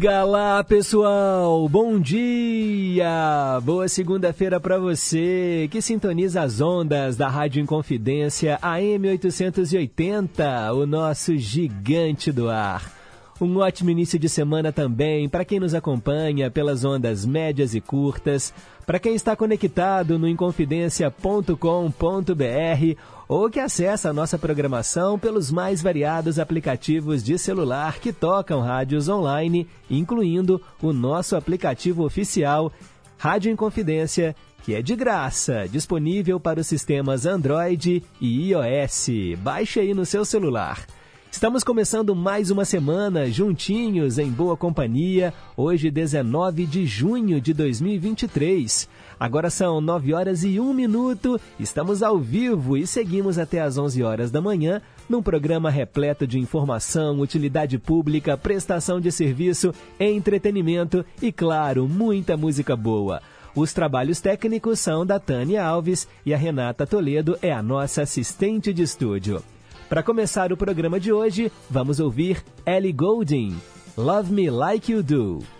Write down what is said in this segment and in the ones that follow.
Diga lá, pessoal! Bom dia! Boa segunda-feira para você que sintoniza as ondas da Rádio Inconfidência AM 880, o nosso gigante do ar. Um ótimo início de semana também para quem nos acompanha pelas ondas médias e curtas, para quem está conectado no inconfidencia.com.br ou que acessa a nossa programação pelos mais variados aplicativos de celular que tocam rádios online, incluindo o nosso aplicativo oficial Rádio Inconfidência, que é de graça, disponível para os sistemas Android e iOS. Baixe aí no seu celular. Estamos começando mais uma semana juntinhos em boa companhia, hoje 19 de junho de 2023. Agora são 9 horas e 1 minuto, estamos ao vivo e seguimos até às 11 horas da manhã num programa repleto de informação, utilidade pública, prestação de serviço, entretenimento e, claro, muita música boa. Os trabalhos técnicos são da Tânia Alves e a Renata Toledo é a nossa assistente de estúdio. Para começar o programa de hoje, vamos ouvir Ellie Goulding, Love Me Like You Do.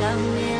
想念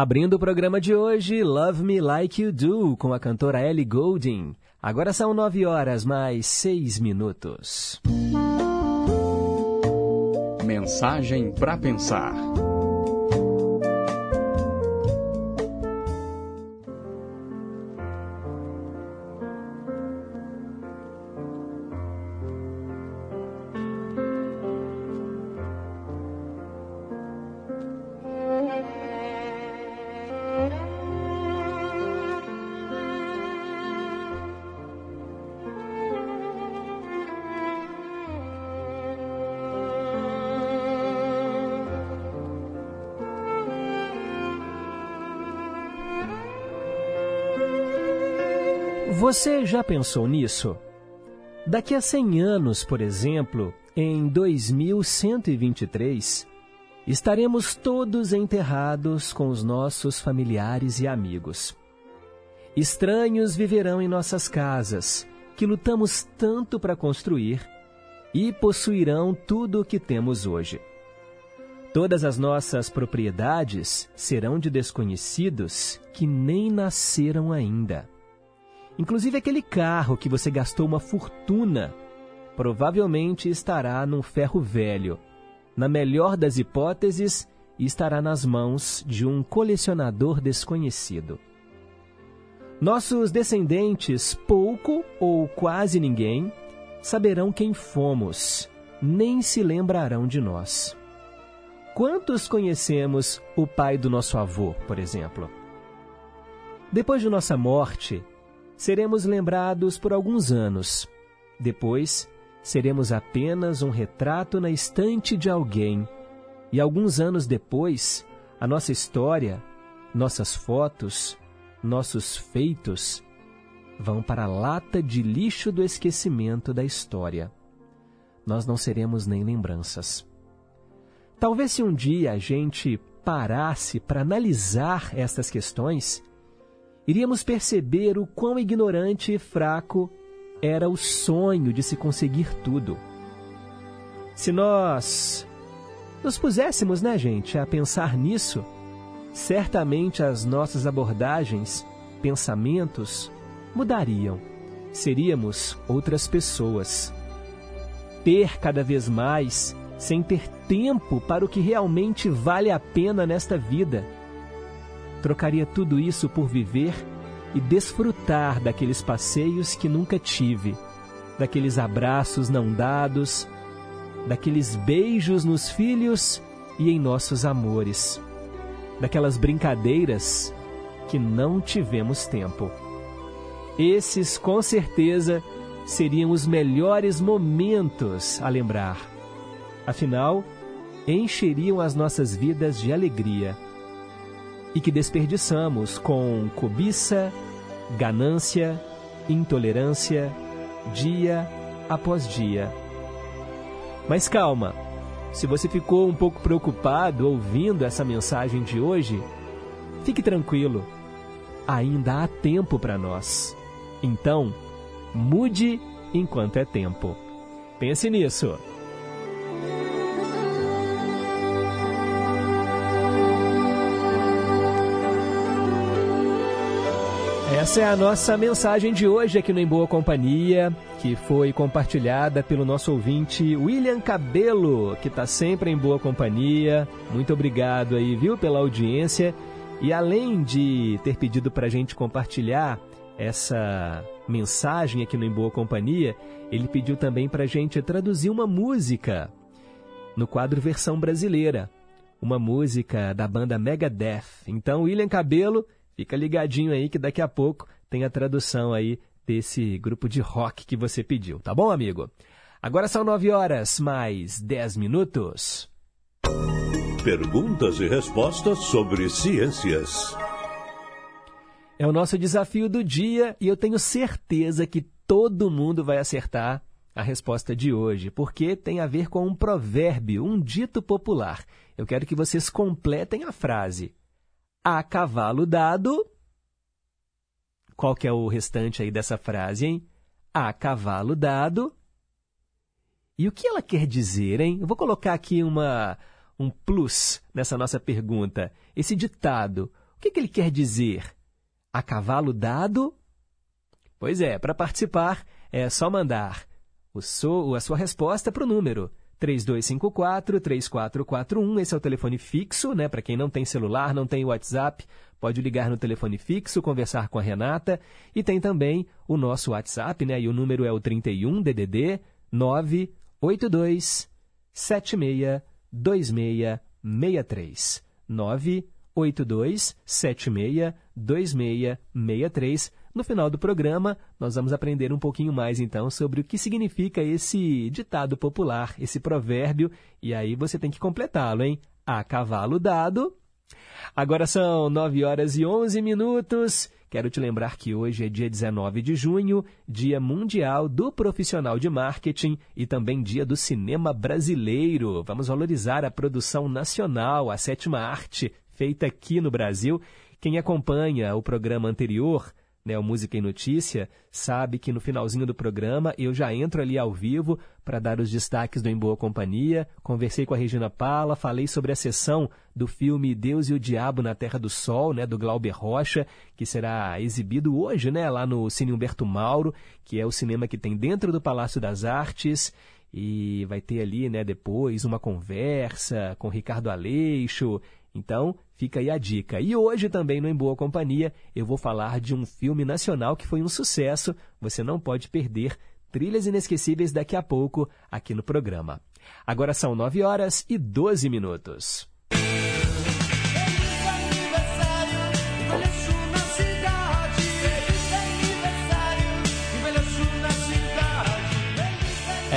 Abrindo o programa de hoje, Love Me Like You Do, com a cantora Ellie Goulding. Agora são nove horas mais seis minutos. Mensagem para pensar. Você já pensou nisso? Daqui a 100 anos, por exemplo, em 2123, estaremos todos enterrados com os nossos familiares e amigos. Estranhos viverão em nossas casas, que lutamos tanto para construir, e possuirão tudo o que temos hoje. Todas as nossas propriedades serão de desconhecidos que nem nasceram ainda. Inclusive aquele carro que você gastou uma fortuna provavelmente estará num ferro velho. Na melhor das hipóteses, estará nas mãos de um colecionador desconhecido. Nossos descendentes, pouco ou quase ninguém, saberão quem fomos, nem se lembrarão de nós. Quantos conhecemos o pai do nosso avô, por exemplo? Depois de nossa morte, seremos lembrados por alguns anos. Depois, seremos apenas um retrato na estante de alguém. E alguns anos depois, a nossa história, nossas fotos, nossos feitos vão para a lata de lixo do esquecimento da história. Nós não seremos nem lembranças. Talvez se um dia a gente parasse para analisar estas questões, iríamos perceber o quão ignorante e fraco era o sonho de se conseguir tudo. Se nós nos puséssemos, né, gente, a pensar nisso, certamente as nossas abordagens, pensamentos mudariam. Seríamos outras pessoas. Ter cada vez mais, sem ter tempo para o que realmente vale a pena nesta vida trocaria tudo isso por viver e desfrutar daqueles passeios que nunca tive, daqueles abraços não dados, daqueles beijos nos filhos e em nossos amores, daquelas brincadeiras que não tivemos tempo. Esses, com certeza, seriam os melhores momentos a lembrar. Afinal, encheriam as nossas vidas de alegria e que desperdiçamos com cobiça, ganância, intolerância, dia após dia. Mas calma, se você ficou um pouco preocupado ouvindo essa mensagem de hoje, fique tranquilo, ainda há tempo para nós. Então, mude enquanto é tempo. Pense nisso. Essa é a nossa mensagem de hoje aqui no Em Boa Companhia, que foi compartilhada pelo nosso ouvinte William Cabelo, que está sempre em boa companhia. Muito obrigado aí, viu, pela audiência. E além de ter pedido para a gente compartilhar essa mensagem aqui no Em Boa Companhia, ele pediu também para a gente traduzir uma música no quadro Versão Brasileira, uma música da banda Megadeth. Então, William Cabelo Fica ligadinho aí que daqui a pouco tem a tradução aí desse grupo de rock que você pediu, tá bom, amigo? Agora são 9 horas mais 10 minutos. Perguntas e respostas sobre ciências. É o nosso desafio do dia e eu tenho certeza que todo mundo vai acertar a resposta de hoje, porque tem a ver com um provérbio, um dito popular. Eu quero que vocês completem a frase a cavalo dado. Qual que é o restante aí dessa frase, hein? A cavalo dado. E o que ela quer dizer, hein? Eu vou colocar aqui uma, um plus nessa nossa pergunta. Esse ditado, O que, que ele quer dizer? A cavalo dado? Pois é, para participar é só mandar o so, a sua resposta para o número 3254-3441. Esse é o telefone fixo, né? Para quem não tem celular, não tem WhatsApp, pode ligar no telefone fixo, conversar com a Renata. E tem também o nosso WhatsApp, né? E o número é o 31 DDD 982 76 2663. 982 76 2663. No final do programa, nós vamos aprender um pouquinho mais então sobre o que significa esse ditado popular, esse provérbio, e aí você tem que completá-lo, hein? A cavalo dado. Agora são 9 horas e 11 minutos. Quero te lembrar que hoje é dia 19 de junho, Dia Mundial do Profissional de Marketing e também Dia do Cinema Brasileiro. Vamos valorizar a produção nacional, a sétima arte feita aqui no Brasil. Quem acompanha o programa anterior né, o Música e Notícia, sabe que no finalzinho do programa eu já entro ali ao vivo para dar os destaques do Em Boa Companhia. Conversei com a Regina Pala, falei sobre a sessão do filme Deus e o Diabo na Terra do Sol, né, do Glauber Rocha, que será exibido hoje, né, lá no Cine Humberto Mauro, que é o cinema que tem dentro do Palácio das Artes e vai ter ali, né, depois uma conversa com Ricardo Aleixo então, fica aí a dica. E hoje também no Em Boa Companhia eu vou falar de um filme nacional que foi um sucesso. Você não pode perder trilhas inesquecíveis daqui a pouco aqui no programa. Agora são 9 horas e 12 minutos.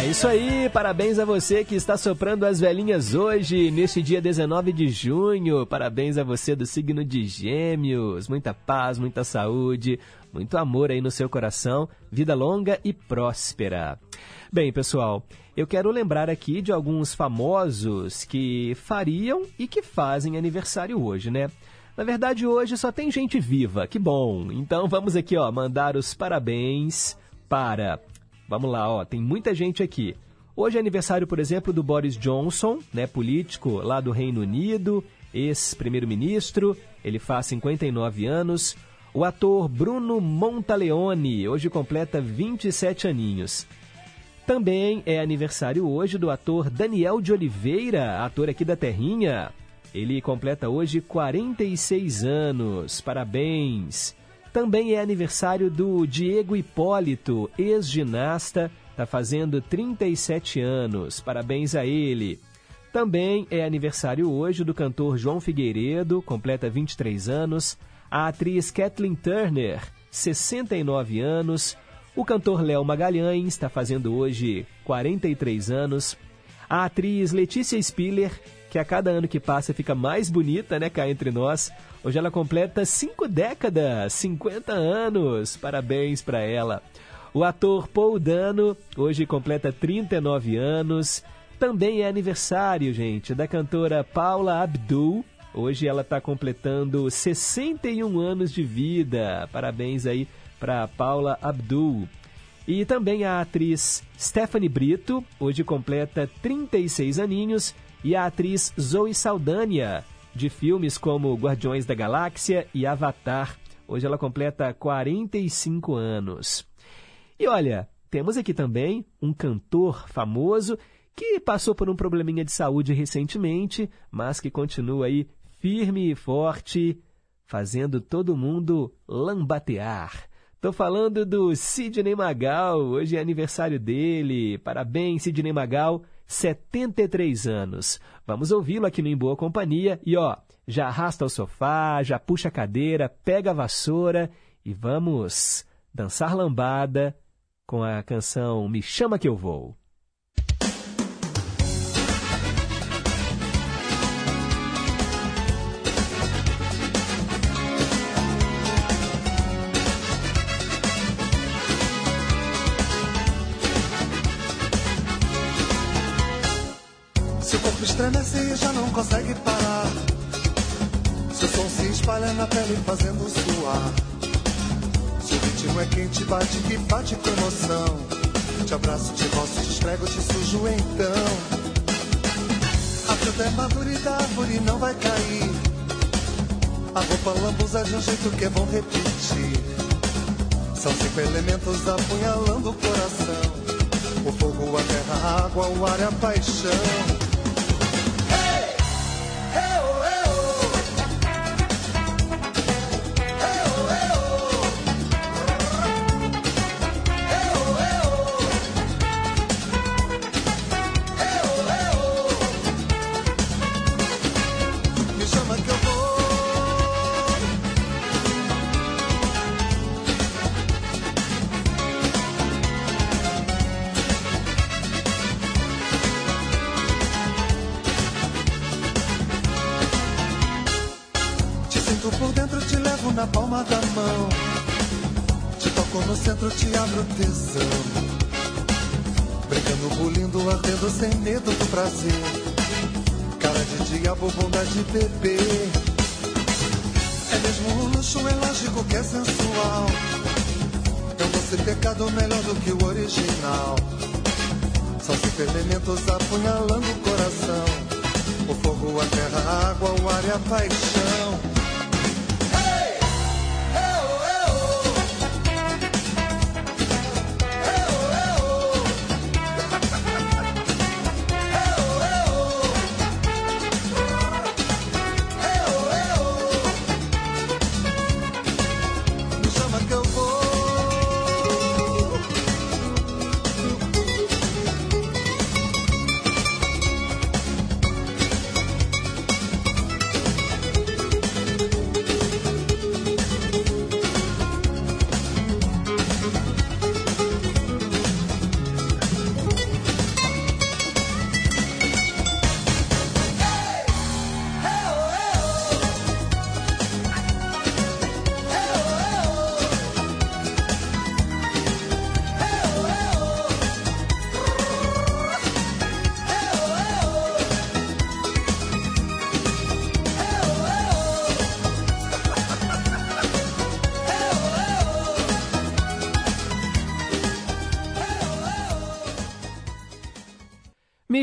É isso aí, parabéns a você que está soprando as velhinhas hoje, neste dia 19 de junho. Parabéns a você do signo de Gêmeos. Muita paz, muita saúde, muito amor aí no seu coração, vida longa e próspera. Bem, pessoal, eu quero lembrar aqui de alguns famosos que fariam e que fazem aniversário hoje, né? Na verdade, hoje só tem gente viva, que bom. Então vamos aqui, ó, mandar os parabéns para Vamos lá, ó, tem muita gente aqui. Hoje é aniversário, por exemplo, do Boris Johnson, né, político lá do Reino Unido, ex-primeiro-ministro, ele faz 59 anos. O ator Bruno Montaleone, hoje completa 27 aninhos. Também é aniversário hoje do ator Daniel de Oliveira, ator aqui da Terrinha. Ele completa hoje 46 anos. Parabéns! Também é aniversário do Diego Hipólito, ex-ginasta, está fazendo 37 anos. Parabéns a ele. Também é aniversário hoje do cantor João Figueiredo, completa 23 anos. A atriz Kathleen Turner, 69 anos. O cantor Léo Magalhães está fazendo hoje 43 anos. A atriz Letícia Spiller, que a cada ano que passa fica mais bonita, né, cá entre nós. Hoje ela completa cinco décadas, 50 anos. Parabéns para ela. O ator Paul Dano hoje completa 39 anos. Também é aniversário, gente, da cantora Paula Abdul. Hoje ela está completando 61 anos de vida. Parabéns aí para Paula Abdul. E também a atriz Stephanie Brito, hoje completa 36 aninhos, e a atriz Zoe Saldania, de filmes como Guardiões da Galáxia e Avatar. Hoje ela completa 45 anos. E olha, temos aqui também um cantor famoso que passou por um probleminha de saúde recentemente, mas que continua aí firme e forte, fazendo todo mundo lambatear. Estou falando do Sidney Magal, hoje é aniversário dele. Parabéns, Sidney Magal. 73 anos. Vamos ouvi-lo aqui no Em Boa Companhia e ó, já arrasta o sofá, já puxa a cadeira, pega a vassoura e vamos dançar lambada com a canção Me Chama Que Eu Vou. Estremece e já não consegue parar. Seu som se espalha na pele fazendo suar. Seu ritmo é quente, bate que bate com emoção. Te abraço, te roço, te esfrego, te sujo então. A fruta é madura e da árvore não vai cair. A roupa lambuza de um jeito que é bom repetir. São cinco elementos apunhalando o coração: o fogo, a terra, a água, o ar e a paixão.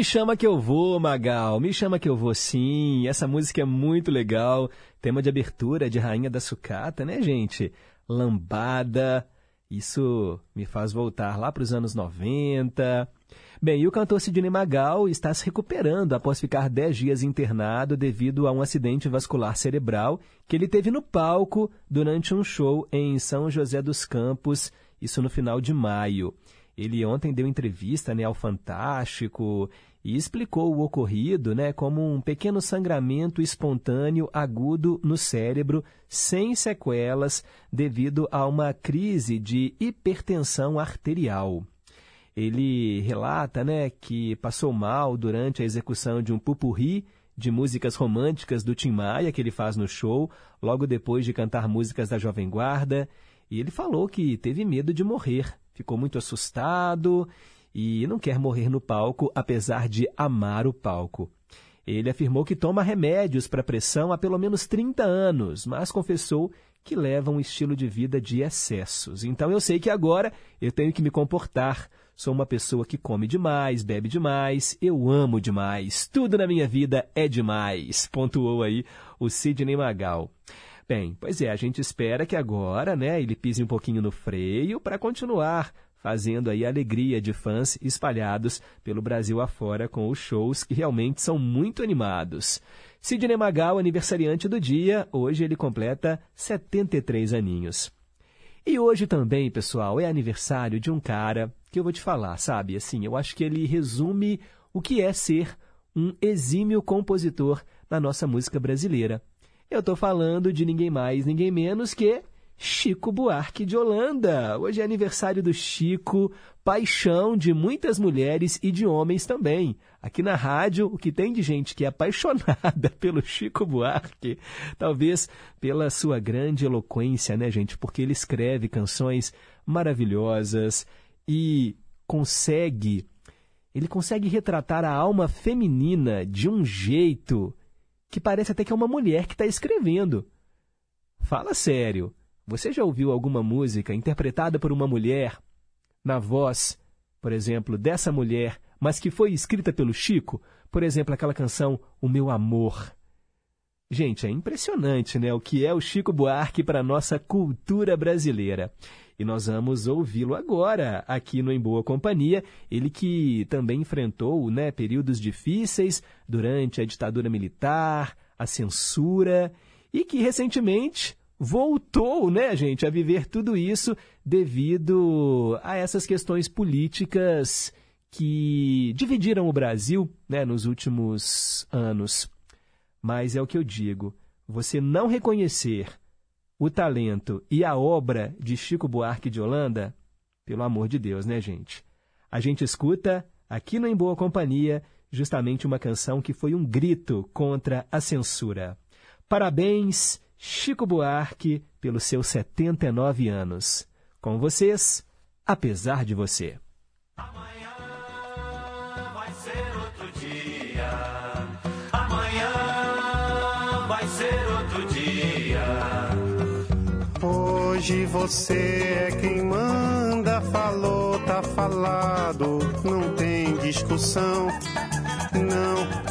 Me chama que eu vou, Magal. Me chama que eu vou sim. Essa música é muito legal. Tema de abertura de Rainha da Sucata, né, gente? Lambada. Isso me faz voltar lá para os anos 90. Bem, e o cantor Sidney Magal está se recuperando após ficar 10 dias internado devido a um acidente vascular cerebral que ele teve no palco durante um show em São José dos Campos, isso no final de maio. Ele ontem deu entrevista né, ao Fantástico e explicou o ocorrido né, como um pequeno sangramento espontâneo agudo no cérebro, sem sequelas, devido a uma crise de hipertensão arterial. Ele relata né, que passou mal durante a execução de um pupurri de músicas românticas do Tim Maia, que ele faz no show, logo depois de cantar músicas da Jovem Guarda. E ele falou que teve medo de morrer, ficou muito assustado e não quer morrer no palco, apesar de amar o palco. Ele afirmou que toma remédios para pressão há pelo menos 30 anos, mas confessou que leva um estilo de vida de excessos. Então eu sei que agora eu tenho que me comportar. Sou uma pessoa que come demais, bebe demais, eu amo demais. Tudo na minha vida é demais, pontuou aí o Sidney Magal. Bem, pois é, a gente espera que agora, né, ele pise um pouquinho no freio para continuar fazendo aí a alegria de fãs espalhados pelo Brasil afora com os shows que realmente são muito animados. Sidney Magal, aniversariante do dia, hoje ele completa 73 aninhos. E hoje também, pessoal, é aniversário de um cara que eu vou te falar, sabe? Assim, eu acho que ele resume o que é ser um exímio compositor na nossa música brasileira. Eu estou falando de ninguém mais, ninguém menos que Chico Buarque de Holanda. Hoje é aniversário do Chico, paixão de muitas mulheres e de homens também. Aqui na rádio, o que tem de gente que é apaixonada pelo Chico Buarque, talvez pela sua grande eloquência, né, gente? Porque ele escreve canções maravilhosas e consegue ele consegue retratar a alma feminina de um jeito que parece até que é uma mulher que está escrevendo. Fala sério. Você já ouviu alguma música interpretada por uma mulher, na voz, por exemplo, dessa mulher, mas que foi escrita pelo Chico? Por exemplo, aquela canção O Meu Amor. Gente, é impressionante, né? O que é o Chico Buarque para a nossa cultura brasileira. E nós vamos ouvi-lo agora, aqui no Em Boa Companhia. Ele que também enfrentou né, períodos difíceis durante a ditadura militar, a censura, e que recentemente voltou, né, gente, a viver tudo isso devido a essas questões políticas que dividiram o Brasil né, nos últimos anos. Mas é o que eu digo: você não reconhecer o talento e a obra de Chico Buarque de Holanda, pelo amor de Deus, né, gente? A gente escuta aqui no Em Boa Companhia justamente uma canção que foi um grito contra a censura. Parabéns, Chico Buarque, pelos seus 79 anos. Com vocês, apesar de você. Hoje você é quem manda, falou, tá falado, não tem discussão, não.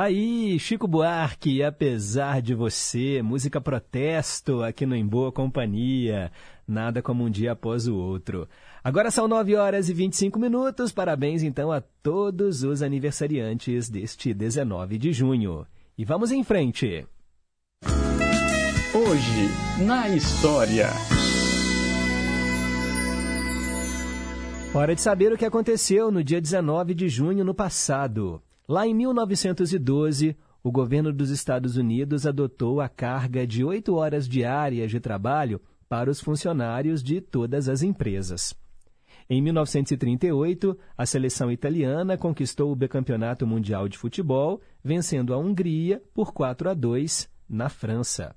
Tá aí, Chico Buarque, apesar de você, música protesto aqui no Em Boa Companhia. Nada como um dia após o outro. Agora são 9 horas e 25 minutos. Parabéns então a todos os aniversariantes deste 19 de junho. E vamos em frente. Hoje, na história. Hora de saber o que aconteceu no dia 19 de junho no passado. Lá em 1912, o governo dos Estados Unidos adotou a carga de oito horas diárias de trabalho para os funcionários de todas as empresas. Em 1938, a seleção italiana conquistou o bicampeonato mundial de futebol, vencendo a Hungria por 4 a 2 na França.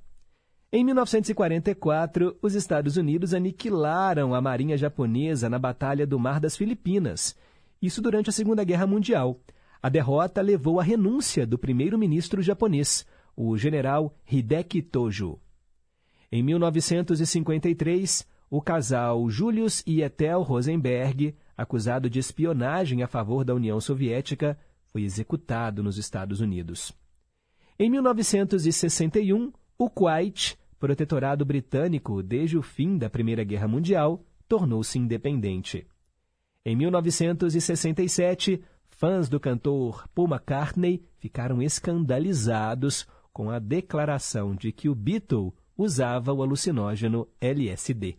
Em 1944, os Estados Unidos aniquilaram a marinha japonesa na Batalha do Mar das Filipinas. Isso durante a Segunda Guerra Mundial. A derrota levou à renúncia do primeiro-ministro japonês, o general Hideki Tojo. Em 1953, o casal Julius e Ethel Rosenberg, acusado de espionagem a favor da União Soviética, foi executado nos Estados Unidos. Em 1961, o Kuwait protetorado britânico desde o fim da Primeira Guerra Mundial, tornou-se independente. Em 1967, fãs do cantor Paul McCartney ficaram escandalizados com a declaração de que o Beatle usava o alucinógeno LSD.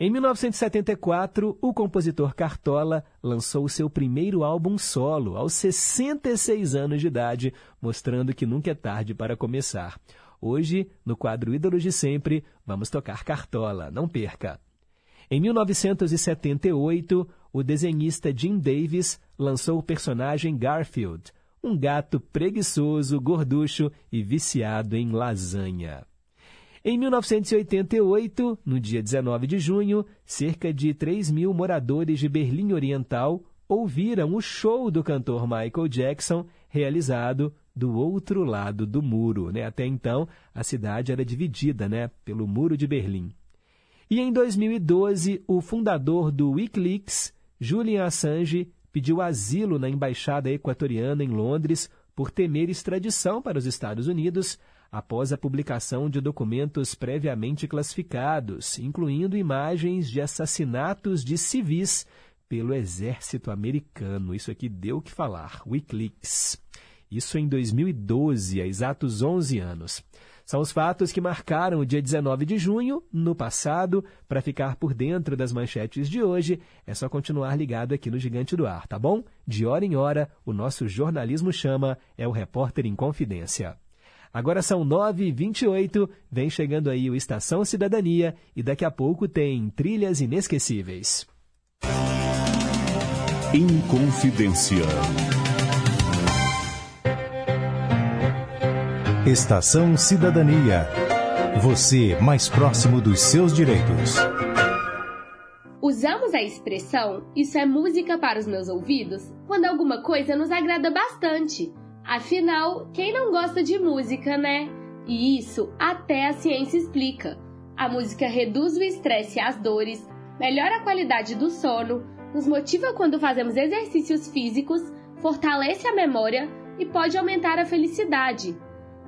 Em 1974, o compositor Cartola lançou seu primeiro álbum solo aos 66 anos de idade, mostrando que nunca é tarde para começar. Hoje, no quadro Ídolos de Sempre, vamos tocar Cartola, não perca. Em 1978, o desenhista Jim Davis lançou o personagem Garfield, um gato preguiçoso, gorducho e viciado em lasanha. Em 1988, no dia 19 de junho, cerca de 3 mil moradores de Berlim Oriental ouviram o show do cantor Michael Jackson, realizado do outro lado do muro. Né? Até então, a cidade era dividida né, pelo Muro de Berlim. E em 2012, o fundador do Wikileaks, Julian Assange, pediu asilo na embaixada equatoriana em Londres por temer extradição para os Estados Unidos após a publicação de documentos previamente classificados, incluindo imagens de assassinatos de civis pelo exército americano. Isso aqui deu o que falar. Wikileaks. Isso em 2012, há exatos 11 anos. São os fatos que marcaram o dia 19 de junho, no passado. Para ficar por dentro das manchetes de hoje, é só continuar ligado aqui no Gigante do Ar, tá bom? De hora em hora, o nosso jornalismo chama, é o Repórter em Confidência. Agora são 9h28, vem chegando aí o Estação Cidadania e daqui a pouco tem Trilhas Inesquecíveis. Inconfidência. Estação Cidadania. Você mais próximo dos seus direitos. Usamos a expressão isso é música para os meus ouvidos quando alguma coisa nos agrada bastante. Afinal, quem não gosta de música, né? E isso até a ciência explica. A música reduz o estresse e as dores, melhora a qualidade do sono, nos motiva quando fazemos exercícios físicos, fortalece a memória e pode aumentar a felicidade.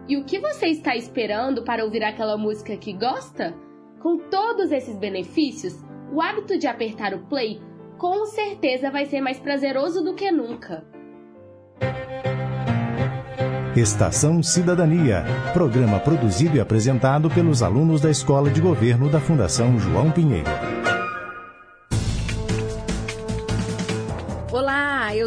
E o que você está esperando para ouvir aquela música que gosta? Com todos esses benefícios, o hábito de apertar o play com certeza vai ser mais prazeroso do que nunca. Estação Cidadania, programa produzido e apresentado pelos alunos da Escola de Governo da Fundação João Pinheiro.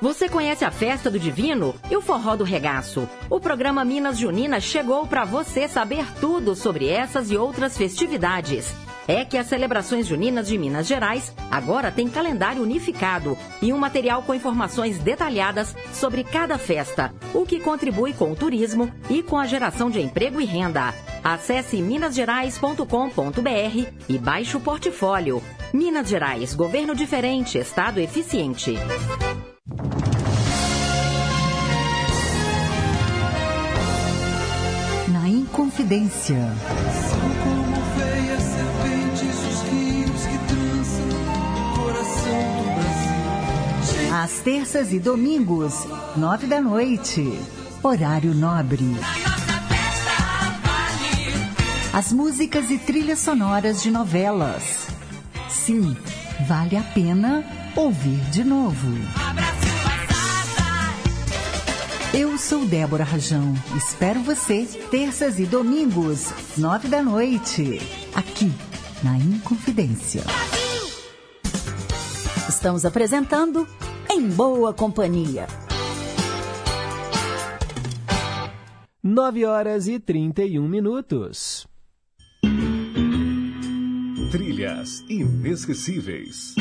Você conhece a Festa do Divino e o Forró do Regaço? O programa Minas Junina chegou para você saber tudo sobre essas e outras festividades. É que as celebrações juninas de Minas Gerais agora têm calendário unificado e um material com informações detalhadas sobre cada festa, o que contribui com o turismo e com a geração de emprego e renda. Acesse minasgerais.com.br e baixe o portfólio. Minas Gerais, governo diferente, estado eficiente. Na Inconfidência. São como veias serpentes os rios que trançam o coração do Brasil. Às terças e domingos, nove da noite. Horário nobre. As músicas e trilhas sonoras de novelas. Sim, vale a pena ouvir de novo. Eu sou Débora Rajão. Espero você terças e domingos, nove da noite, aqui na Inconfidência. Estamos apresentando Em Boa Companhia. 9 horas e 31 minutos. Trilhas inesquecíveis.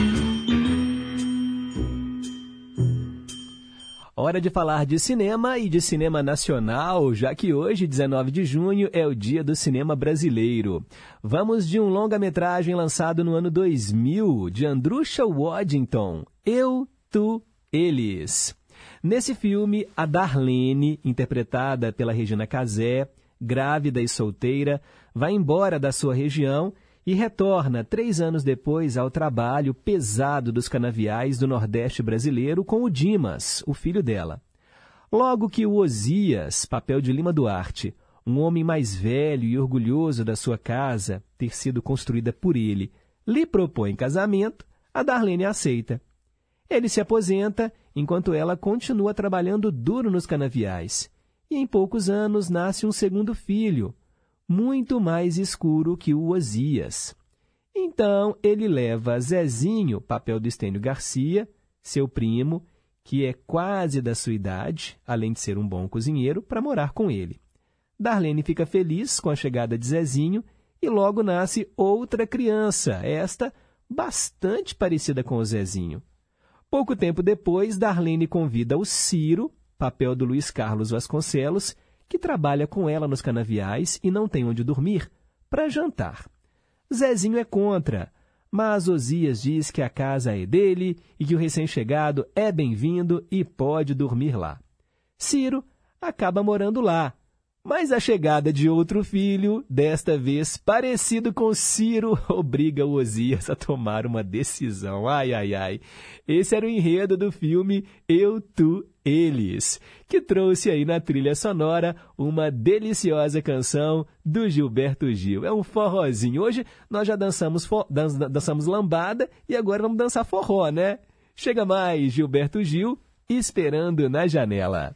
Hora de falar de cinema e de cinema nacional, já que hoje, 19 de junho, é o dia do cinema brasileiro. Vamos de um longa-metragem lançado no ano 2000, de Andrusha Waddington, Eu, Tu, Eles. Nesse filme, a Darlene, interpretada pela Regina Casé, grávida e solteira, vai embora da sua região e retorna três anos depois ao trabalho pesado dos canaviais do Nordeste brasileiro com o Dimas, o filho dela. Logo que o Osias, papel de Lima Duarte, um homem mais velho e orgulhoso da sua casa ter sido construída por ele, lhe propõe casamento, a Darlene aceita. Ele se aposenta enquanto ela continua trabalhando duro nos canaviais. E em poucos anos nasce um segundo filho, muito mais escuro que o Osias. Então ele leva Zezinho, papel do Estênio Garcia, seu primo, que é quase da sua idade, além de ser um bom cozinheiro, para morar com ele. Darlene fica feliz com a chegada de Zezinho e logo nasce outra criança, esta bastante parecida com o Zezinho. Pouco tempo depois, Darlene convida o Ciro, papel do Luiz Carlos Vasconcelos, que trabalha com ela nos canaviais e não tem onde dormir, para jantar. Zezinho é contra, mas Osias diz que a casa é dele e que o recém-chegado é bem-vindo e pode dormir lá. Ciro acaba morando lá, mas a chegada de outro filho, desta vez parecido com Ciro, obriga o Osias a tomar uma decisão. Ai, ai, ai. Esse era o enredo do filme Eu, Tu, Eles, que trouxe aí na trilha sonora uma deliciosa canção do Gilberto Gil. É um forrozinho. Hoje nós já dançamos, for... dançamos lambada e agora vamos dançar forró, né? Chega mais, Gilberto Gil, esperando na janela.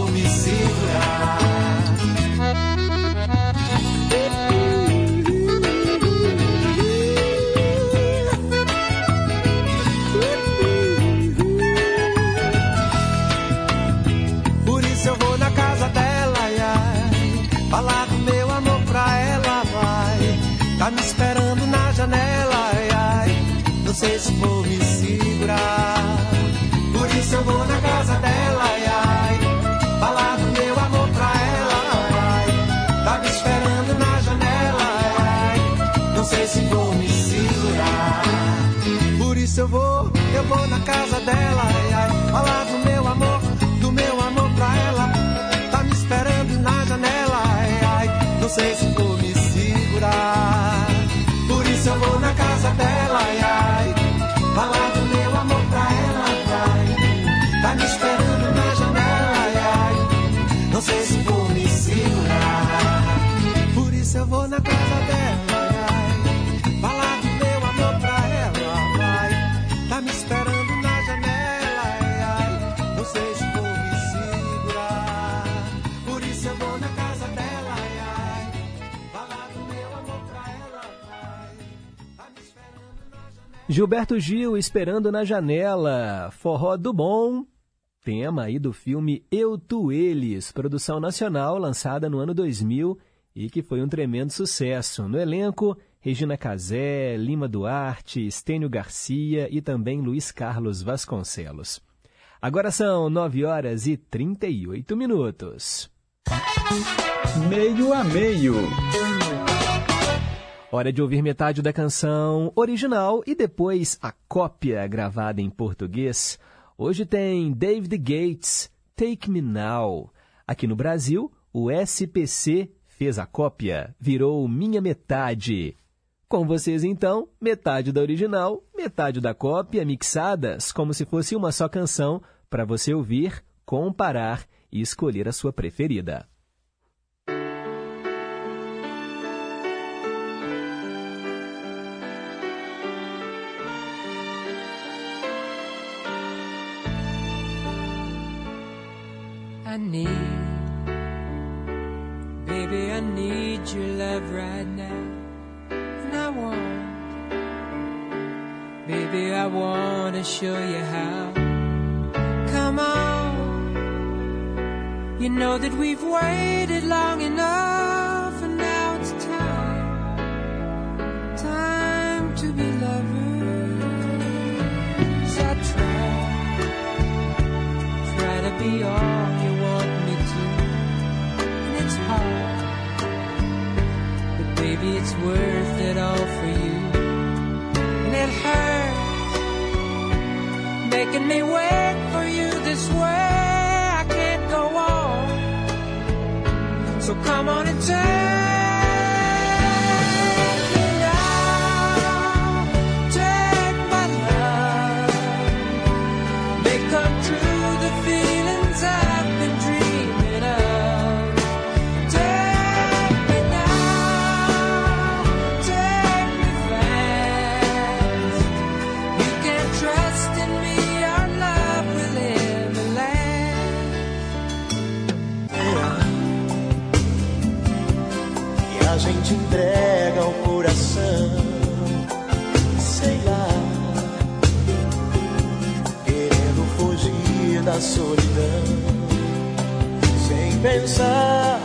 vou, eu vou na casa dela, ai, ai, falar do meu amor, do meu amor pra ela. Tá me esperando na janela, ai, ai, não sei se vou me segurar. Gilberto Gil esperando na janela. Forró do Bom. Tema aí do filme Eu Tu Eles, produção nacional lançada no ano 2000 e que foi um tremendo sucesso. No elenco, Regina Casé, Lima Duarte, Estênio Garcia e também Luiz Carlos Vasconcelos. Agora são 9 horas e 38 minutos. Meio a meio. Hora de ouvir metade da canção original e depois a cópia gravada em português. Hoje tem David Gates, Take Me Now. Aqui no Brasil, o SPC fez a cópia, virou Minha Metade. Com vocês então, metade da original, metade da cópia, mixadas como se fosse uma só canção para você ouvir, comparar e escolher a sua preferida. Need, baby, I need your love right now. And I want, baby, I want to show you how. Come on, you know that we've waited long enough, it's worth it all for you. And it hurts, making me wait for you this way. I can't go on. So come on and take pensar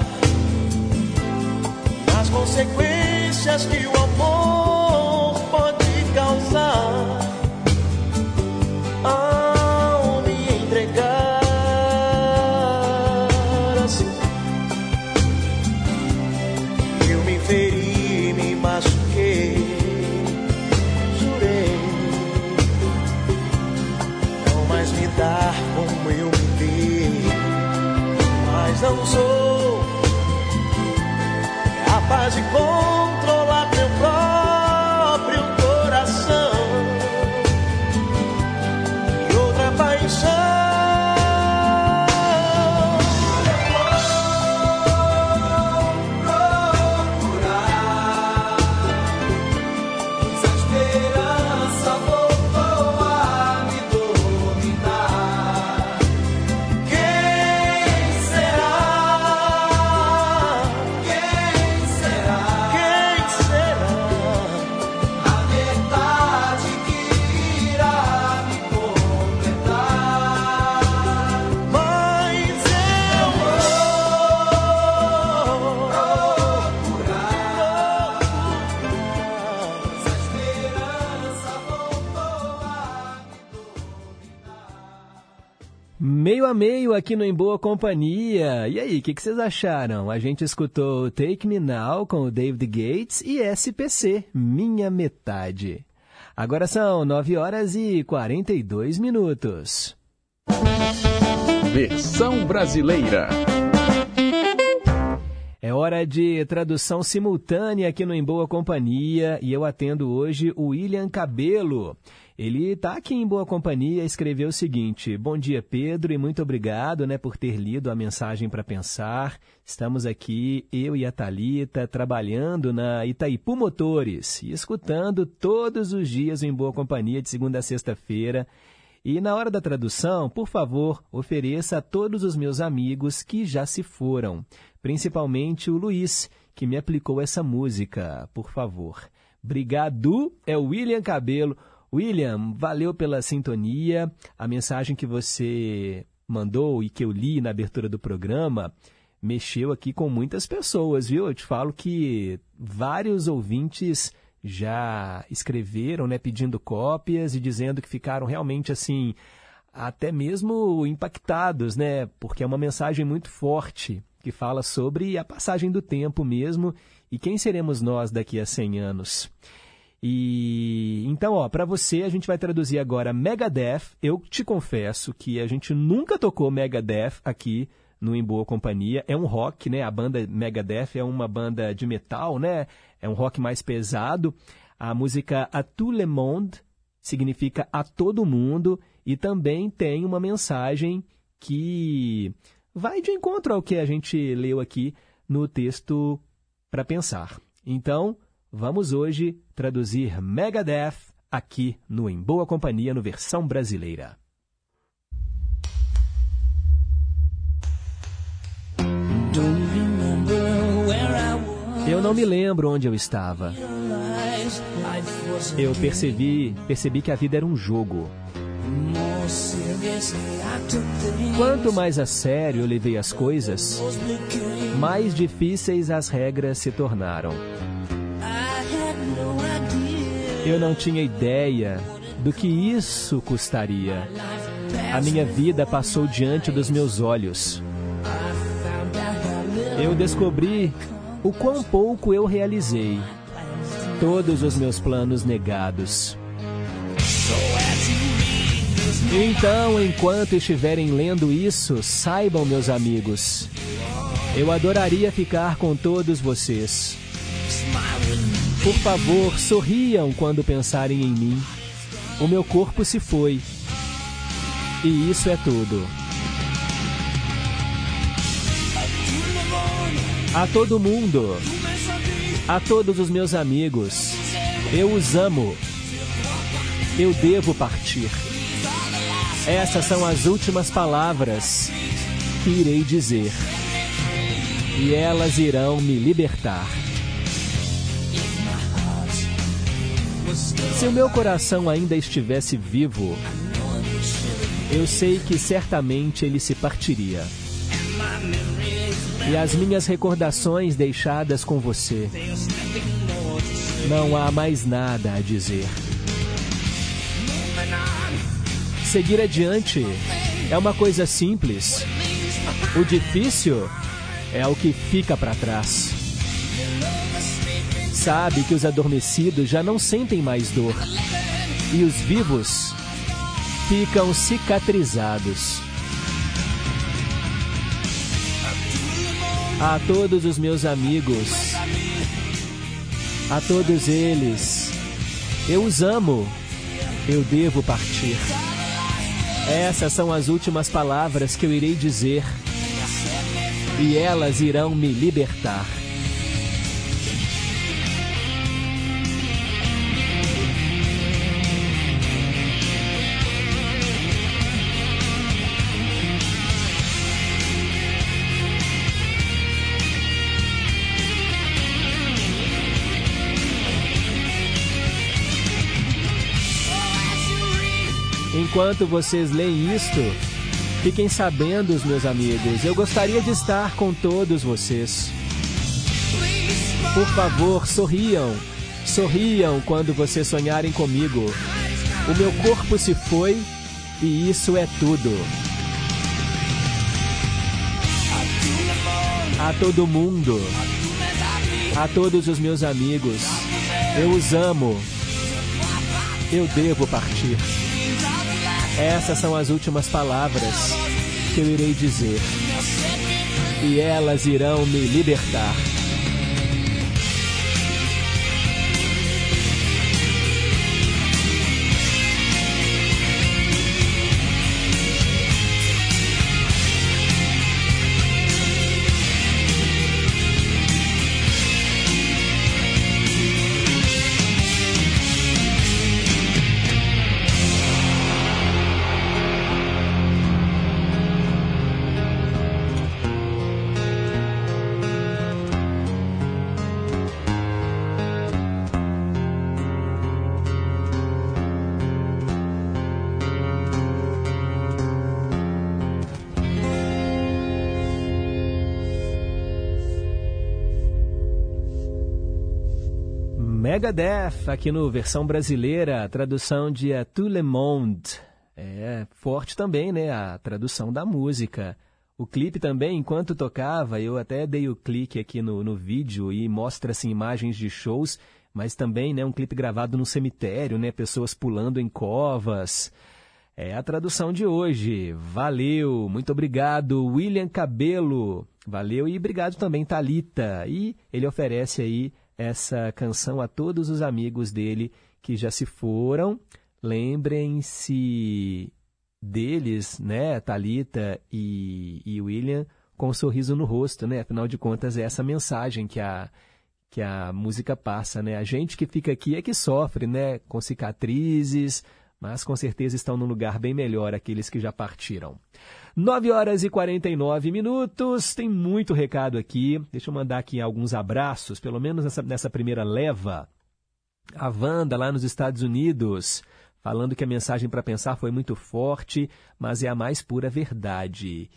nas consequências que o amor Oh. Meio a meio aqui no Em Boa Companhia. E aí, o que, que vocês acharam? A gente escutou Take Me Now com o David Gates e SPC, Minha Metade. Agora são 9 horas e 42 minutos. Versão brasileira. É hora de tradução simultânea aqui no Em Boa Companhia e eu atendo hoje o William Cabelo. Ele está aqui em Boa Companhia e escreveu o seguinte: Bom dia, Pedro, e muito obrigado né, por ter lido a mensagem para pensar. Estamos aqui, eu e a Talita, trabalhando na Itaipu Motores e escutando todos os dias Em Boa Companhia de segunda a sexta-feira. E na hora da tradução, por favor, ofereça a todos os meus amigos que já se foram, principalmente o Luiz, que me aplicou essa música, por favor. Brigado é o William Cabelo. William, valeu pela sintonia. A mensagem que você mandou e que eu li na abertura do programa mexeu aqui com muitas pessoas, viu? Eu te falo que vários ouvintes já escreveram, né, pedindo cópias e dizendo que ficaram realmente assim, até mesmo impactados, né, porque é uma mensagem muito forte que fala sobre a passagem do tempo mesmo e quem seremos nós daqui a 100 anos. E então, ó, para você a gente vai traduzir agora Megadeth. Eu te confesso que a gente nunca tocou Megadeth aqui no Em Boa Companhia. É um rock, né? A banda Megadeth é uma banda de metal, né? É um rock mais pesado. A música A Tout le Monde significa a todo mundo e também tem uma mensagem que vai de encontro ao que a gente leu aqui no texto para pensar. Então, vamos hoje traduzir Megadeth aqui no Em Boa Companhia no versão brasileira. Eu não me lembro onde eu estava. Eu percebi, percebi que a vida era um jogo. Quanto mais a sério eu levei as coisas, mais difíceis as regras se tornaram. Eu não tinha ideia do que isso custaria. A minha vida passou diante dos meus olhos. Eu descobri o quão pouco eu realizei. Todos os meus planos negados. Então, enquanto estiverem lendo isso, saibam, meus amigos, eu adoraria ficar com todos vocês. Por favor, sorriam quando pensarem em mim. O meu corpo se foi. E isso é tudo. A todo mundo, a todos os meus amigos, eu os amo. Eu devo partir. Essas são as últimas palavras que irei dizer. E elas irão me libertar. Se o meu coração ainda estivesse vivo, eu sei que certamente ele se partiria. E as minhas recordações deixadas com você. Não há mais nada a dizer. Seguir adiante é uma coisa simples. O difícil é o que fica para trás. Sabe que os adormecidos já não sentem mais dor e os vivos ficam cicatrizados. A todos os meus amigos, a todos eles, eu os amo, eu devo partir. Essas são as últimas palavras que eu irei dizer, e elas irão me libertar. Enquanto vocês leem isto, fiquem sabendo, meus amigos, eu gostaria de estar com todos vocês. Por favor, sorriam. Sorriam quando vocês sonharem comigo. O meu corpo se foi e isso é tudo. A todo mundo, a todos os meus amigos, eu os amo. Eu devo partir. Essas são as últimas palavras que eu irei dizer. E elas irão me libertar. Megadeth, aqui no versão brasileira, tradução de A Tout le Monde. É forte também, né, a tradução da música. O clipe também, enquanto tocava, eu até dei o clique aqui no, no vídeo e mostra-se imagens de shows, mas também, né, um clipe gravado no cemitério, né, pessoas pulando em covas. É a tradução de hoje. Valeu, muito obrigado, William Cabelo. Valeu e obrigado também, Talita. E ele oferece aí essa canção a todos os amigos dele que já se foram. Lembrem-se deles, né, Talita e, e William, com um sorriso no rosto, né? Afinal de contas, é essa mensagem que a que a música passa, né? A gente que fica aqui é que sofre, né, com cicatrizes, mas com certeza estão num lugar bem melhor aqueles que já partiram. 9 horas e 49 minutos, tem muito recado aqui. Deixa eu mandar aqui alguns abraços, pelo menos nessa, nessa primeira leva. A Wanda, lá nos Estados Unidos, falando que a mensagem para pensar foi muito forte, mas é a mais pura verdade.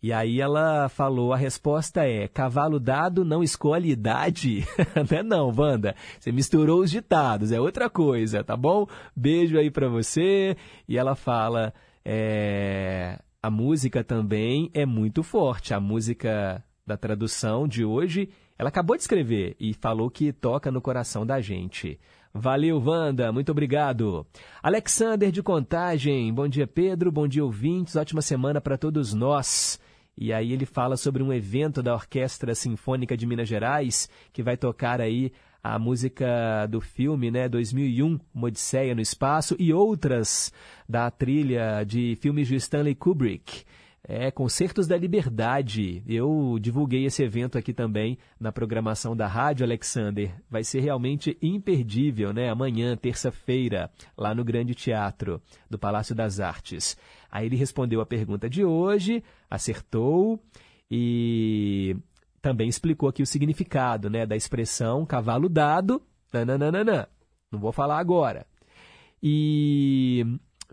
E aí ela falou, a resposta é, cavalo dado não escolhe idade. não é não, Wanda. Você misturou os ditados, é outra coisa, tá bom? Beijo aí para você. E ela fala, é, a música também é muito forte. A música da tradução de hoje, ela acabou de escrever e falou que toca no coração da gente. Valeu, Wanda, muito obrigado. Alexander de Contagem, bom dia, Pedro, bom dia, ouvintes, ótima semana para todos nós. E aí ele fala sobre um evento da Orquestra Sinfônica de Minas Gerais, que vai tocar aí a música do filme, né, 2001, Uma Odisseia no Espaço, e outras da trilha de filmes de Stanley Kubrick. É, Concertos da Liberdade. Eu divulguei esse evento aqui também na programação da Rádio Alexander. Vai ser realmente imperdível, né? Amanhã, terça-feira, lá no Grande Teatro do Palácio das Artes. Aí ele respondeu a pergunta de hoje, acertou e também explicou aqui o significado né, da expressão cavalo dado. Nananana. Não vou falar agora. E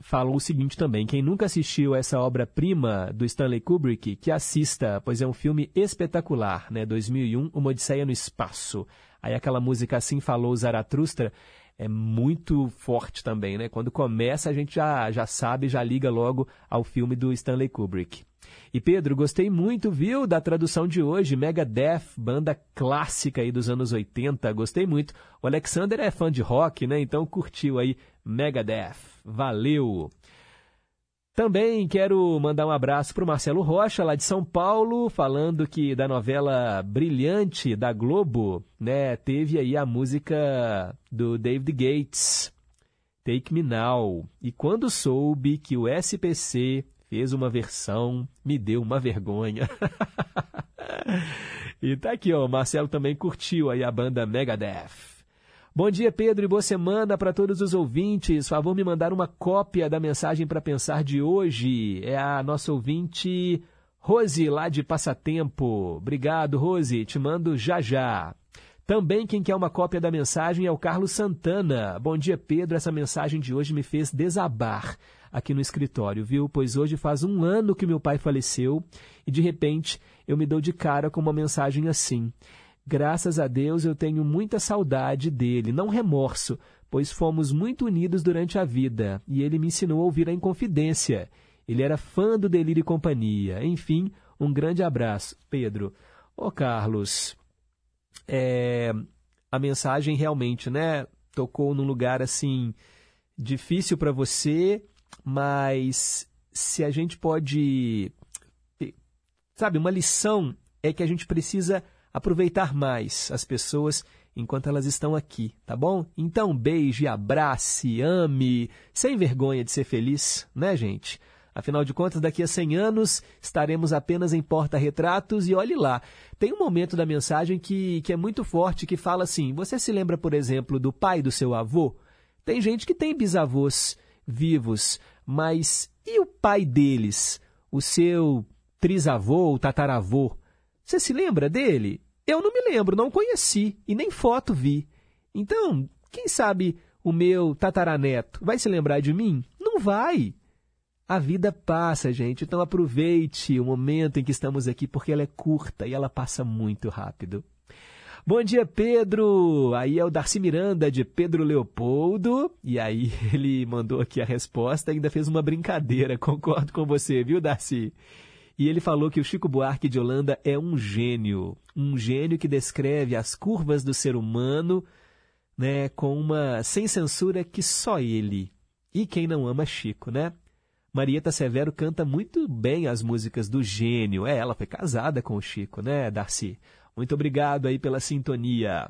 falou o seguinte também: quem nunca assistiu essa obra-prima do Stanley Kubrick, que assista, pois é um filme espetacular, né? 2001, Uma Odisseia no Espaço. Aí aquela música Assim Falou Zaratustra é muito forte também, né? Quando começa a gente já, já sabe, já liga logo ao filme do Stanley Kubrick. E Pedro, gostei muito, viu, da tradução de hoje, Megadeth, banda clássica aí dos anos 80, gostei muito. O Alexander é fã de rock, né? Então curtiu aí Megadeth. Valeu. Também quero mandar um abraço para o Marcelo Rocha, lá de São Paulo, falando que da novela Brilhante da Globo, né, teve aí a música do David Gates, Take Me Now. E quando soube que o SPC fez uma versão, me deu uma vergonha. e tá aqui, ó, o Marcelo também curtiu aí a banda Megadeth. Bom dia, Pedro, e boa semana para todos os ouvintes. Favor me mandar uma cópia da mensagem para pensar de hoje. É a nossa ouvinte Rose, lá de Passatempo. Obrigado, Rose. Te mando já já. Também quem quer uma cópia da mensagem é o Carlos Santana. Bom dia, Pedro. Essa mensagem de hoje me fez desabar aqui no escritório, viu? Pois hoje faz um ano que meu pai faleceu e de repente eu me dou de cara com uma mensagem assim. Graças a Deus eu tenho muita saudade dele, não remorso, pois fomos muito unidos durante a vida e ele me ensinou a ouvir a Inconfidência. Ele era fã do Delírio e Companhia. Enfim, um grande abraço, Pedro. Ô Carlos, é, a mensagem realmente, né, tocou num lugar assim difícil para você, mas se a gente pode, sabe, uma lição é que a gente precisa aproveitar mais as pessoas enquanto elas estão aqui, tá bom? Então, beije, abrace, ame, sem vergonha de ser feliz, né, gente? Afinal de contas, daqui a 100 anos estaremos apenas em porta-retratos e olhe lá. Tem um momento da mensagem que, que é muito forte que fala assim: você se lembra, por exemplo, do pai do seu avô? Tem gente que tem bisavôs vivos, mas e o pai deles? O seu trisavô ou tataravô? Você se lembra dele? Eu não me lembro, não conheci e nem foto vi. Então, quem sabe o meu tataraneto vai se lembrar de mim? Não vai. A vida passa, gente, então aproveite o momento em que estamos aqui, porque ela é curta e ela passa muito rápido. Bom dia, Pedro! Aí é o Darcy Miranda, de Pedro Leopoldo. E aí ele mandou aqui a resposta, ainda fez uma brincadeira. Concordo com você, viu, Darcy? E ele falou que o Chico Buarque de Holanda é um gênio, um gênio que descreve as curvas do ser humano, né, com uma sem censura que só ele. E quem não ama Chico, né? Marieta Severo canta muito bem as músicas do gênio. É, ela foi casada com o Chico, né, Darcy? Muito obrigado aí pela sintonia.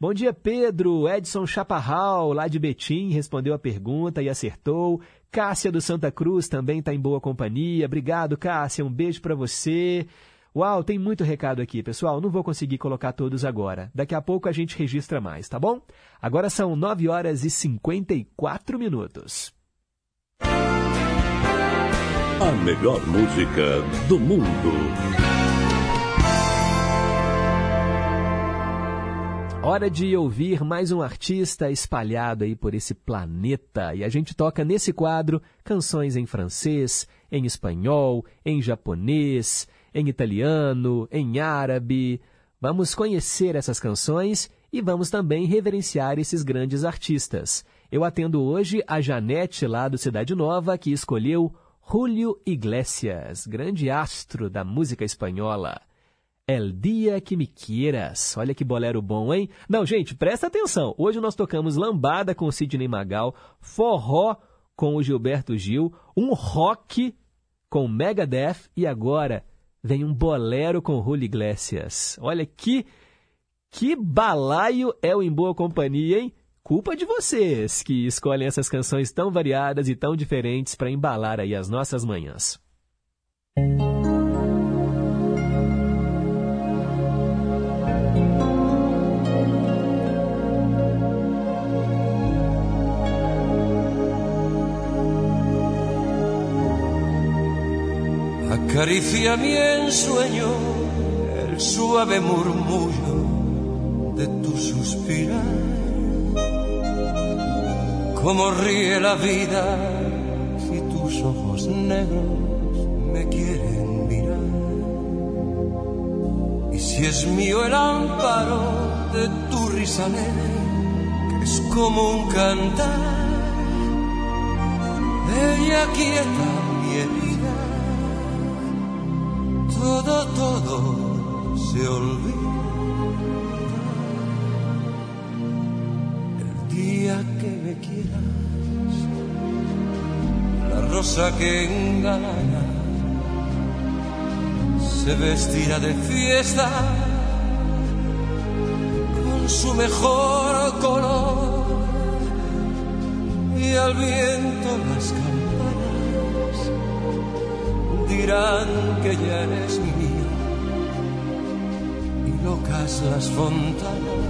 Bom dia, Pedro. Edson Chaparral, lá de Betim, respondeu a pergunta e acertou. Cássia do Santa Cruz também está em boa companhia. Obrigado, Cássia. Um beijo para você. Uau, tem muito recado aqui, pessoal. Não vou conseguir colocar todos agora. Daqui a pouco a gente registra mais, tá bom? Agora são 9 horas e 54 minutos. A melhor música do mundo. Hora de ouvir mais um artista espalhado aí por esse planeta. E a gente toca nesse quadro canções em francês, em espanhol, em japonês, em italiano, em árabe. Vamos conhecer essas canções e vamos também reverenciar esses grandes artistas. Eu atendo hoje a Janete lá do Cidade Nova, que escolheu Julio Iglesias, grande astro da música espanhola. El Dia Que Me Quieras. Olha que bolero bom, hein? Não, gente, presta atenção. Hoje nós tocamos Lambada com o Sidney Magal, Forró com o Gilberto Gil, um rock com Megadeth e agora vem um bolero com Julio Iglesias. Olha que, que balaio é o Em Boa Companhia, hein? Culpa de vocês que escolhem essas canções tão variadas e tão diferentes para embalar aí as nossas manhãs. Acaricia mi ensueño el suave murmullo de tu suspirar. Como ríe la vida si tus ojos negros me quieren mirar. Y si es mío el amparo de tu risa que es como un cantar. Ella quieta mi herida todo, todo se olvida. El día que me quieras, la rosa que engalana se vestirá de fiesta con su mejor color y al viento las dirán que ya eres mía. Y locas las fontanas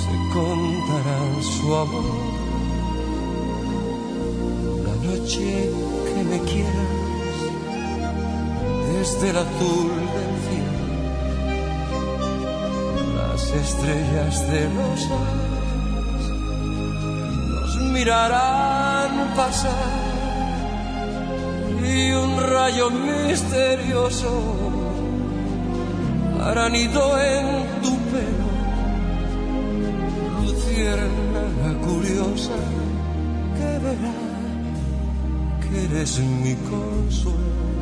se contarán su amor. La noche que me quieras desde el azul del cielo las estrellas de los nos mirarán pasar y un rayo misterioso hará nido en tu pelo luciérnaga curiosa que verá que eres mi consuelo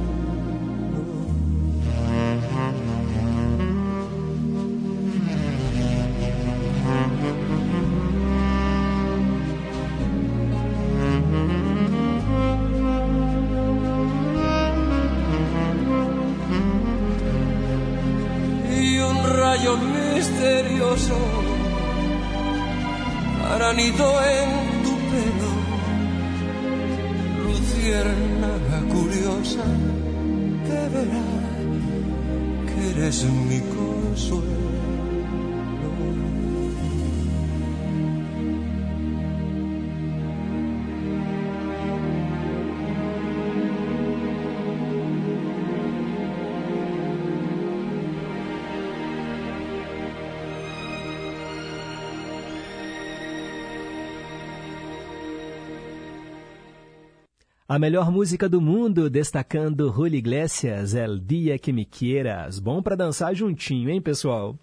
A melhor música do mundo, destacando Julio Iglesias, El Dia Que Me Quieras. Bom para dançar juntinho, hein, pessoal?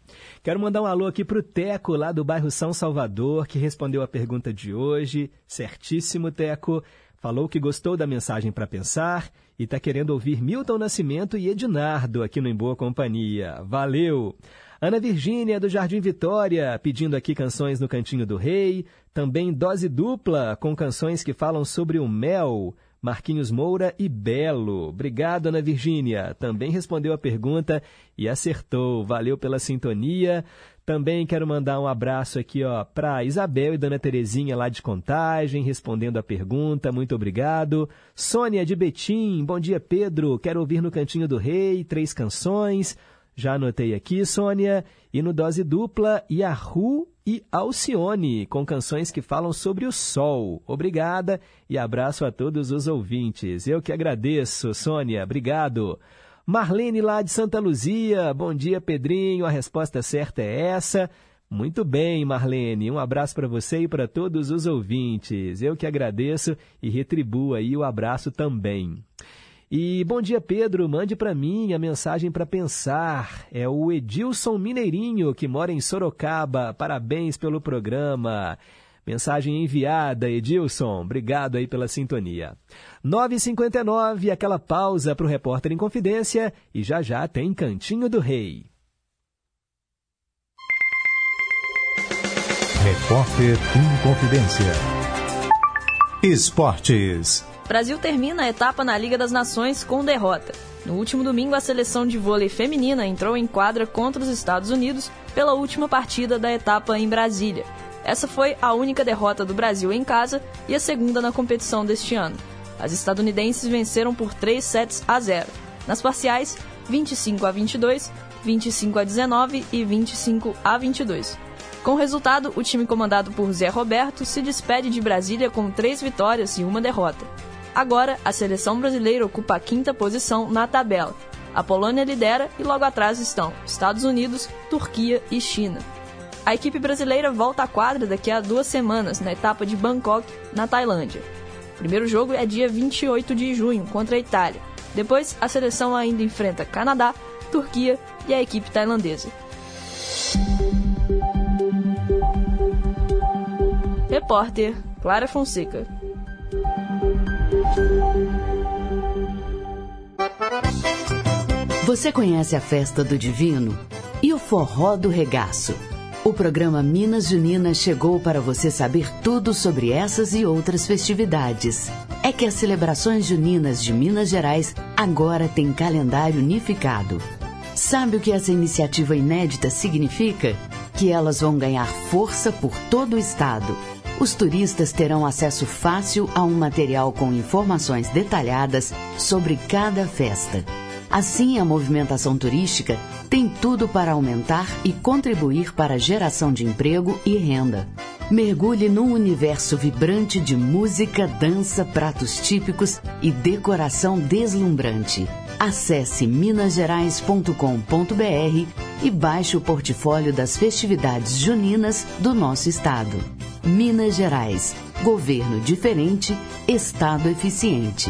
Quero mandar um alô aqui pro Teco, lá do bairro São Salvador, que respondeu a pergunta de hoje. Certíssimo, Teco. Falou que gostou da mensagem para pensar e está querendo ouvir Milton Nascimento e Ednardo aqui no Em Boa Companhia. Valeu! Ana Virgínia, do Jardim Vitória, pedindo aqui canções no Cantinho do Rei. Também dose dupla, com canções que falam sobre o mel. Marquinhos Moura e Belo. Obrigado, Ana Virgínia. Também respondeu a pergunta e acertou. Valeu pela sintonia. Também quero mandar um abraço aqui ó para Isabel e Dona Terezinha lá de Contagem, respondendo a pergunta. Muito obrigado. Sônia de Betim. Bom dia, Pedro. Quero ouvir no Cantinho do Rei três canções. Já anotei aqui, Sônia. E no Dose Dupla, Yahoo e Alcione, com canções que falam sobre o sol. Obrigada e abraço a todos os ouvintes. Eu que agradeço, Sônia. Obrigado. Marlene lá de Santa Luzia. Bom dia, Pedrinho. A resposta certa é essa. Muito bem, Marlene. Um abraço para você e para todos os ouvintes. Eu que agradeço e retribuo aí o abraço também. E bom dia, Pedro. Mande para mim a mensagem para pensar. É o Edilson Mineirinho, que mora em Sorocaba. Parabéns pelo programa. Mensagem enviada, Edilson. Obrigado aí pela sintonia. 9h59, aquela pausa para o repórter em confidência. E já já tem Cantinho do Rei. Repórter em confidência. Esportes. Brasil termina a etapa na Liga das Nações com derrota. No último domingo, a seleção de vôlei feminina entrou em quadra contra os Estados Unidos pela última partida da etapa em Brasília. Essa foi a única derrota do Brasil em casa e a segunda na competição deste ano. As estadunidenses venceram por 3 sets a 0. Nas parciais, 25 a 22, 25 a 19 e 25 a 22. Com o resultado, o time comandado por Zé Roberto se despede de Brasília com três vitórias e uma derrota. Agora, a seleção brasileira ocupa a quinta posição na tabela. A Polônia lidera e logo atrás estão Estados Unidos, Turquia e China. A equipe brasileira volta à quadra daqui a duas semanas, na etapa de Bangkok, na Tailândia. O primeiro jogo é dia 28 de junho, contra a Itália. Depois, a seleção ainda enfrenta Canadá, Turquia e a equipe tailandesa. Repórter Clara Fonseca. Você conhece a festa do Divino e o forró do regaço? O programa Minas Junina chegou para você saber tudo sobre essas e outras festividades. É que as celebrações juninas de Minas Gerais agora têm calendário unificado. Sabe o que essa iniciativa inédita significa? Que elas vão ganhar força por todo o estado. Os turistas terão acesso fácil a um material com informações detalhadas sobre cada festa. Assim, a movimentação turística tem tudo para aumentar e contribuir para a geração de emprego e renda. Mergulhe num universo vibrante de música, dança, pratos típicos e decoração deslumbrante. Acesse minasgerais.com.br e baixe o portfólio das festividades juninas do nosso estado. Minas Gerais. Governo diferente, Estado eficiente.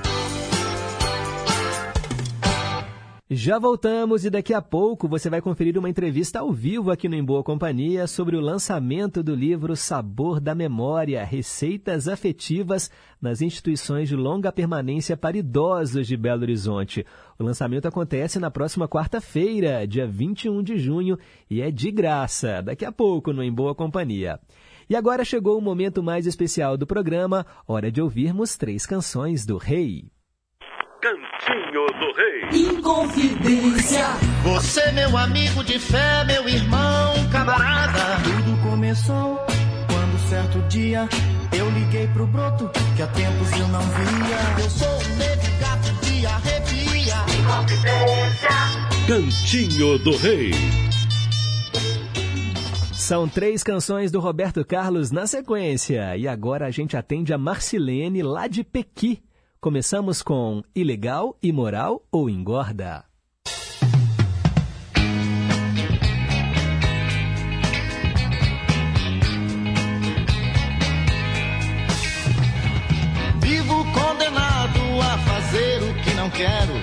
Já voltamos e daqui a pouco você vai conferir uma entrevista ao vivo aqui no Em Boa Companhia sobre o lançamento do livro Sabor da Memória: Receitas Afetivas nas Instituições de Longa Permanência para Idosos de Belo Horizonte. O lançamento acontece na próxima quarta-feira, dia 21 de junho, e é de graça. Daqui a pouco no Em Boa Companhia. E agora chegou o momento mais especial do programa, hora de ouvirmos três canções do Rei. Cantinho do Rei. Inconfidência. Você, meu amigo de fé, meu irmão, camarada. Tudo começou quando certo dia eu liguei pro broto que há tempos eu não via. Eu sou um negro gato de arrepia. Inconfidência. Cantinho do Rei. São três canções do Roberto Carlos na sequência. E agora a gente atende a Marcilene, lá de Pequi. Começamos com Ilegal, Imoral ou Engorda? Vivo condenado a fazer o que não quero.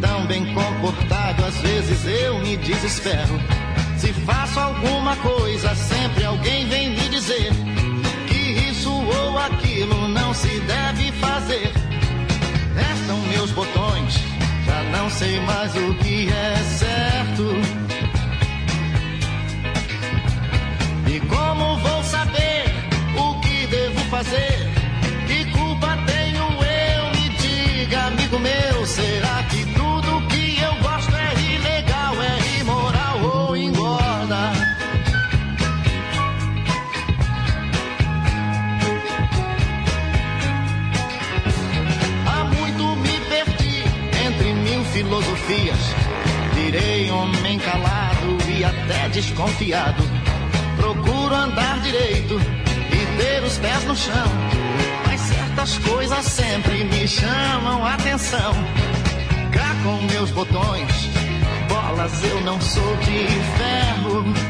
Tão bem comportado, às vezes eu me desespero. Se faço alguma coisa, sempre alguém vem me dizer que isso ou aquilo não se deve fazer. Restam meus botões, já não sei mais o que é certo. E como vou saber o que devo fazer? Desconfiado. Procuro andar direito e ter os pés no chão. Mas certas coisas sempre me chamam a atenção. Cá com meus botões, bolas eu não sou de ferro.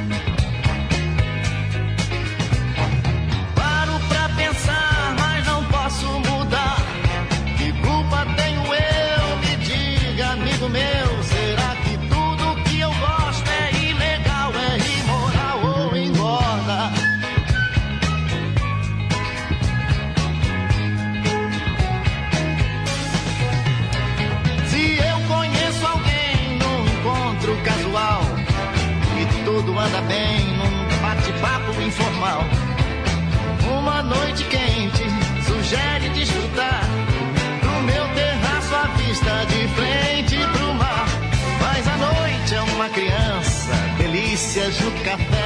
Delícias no café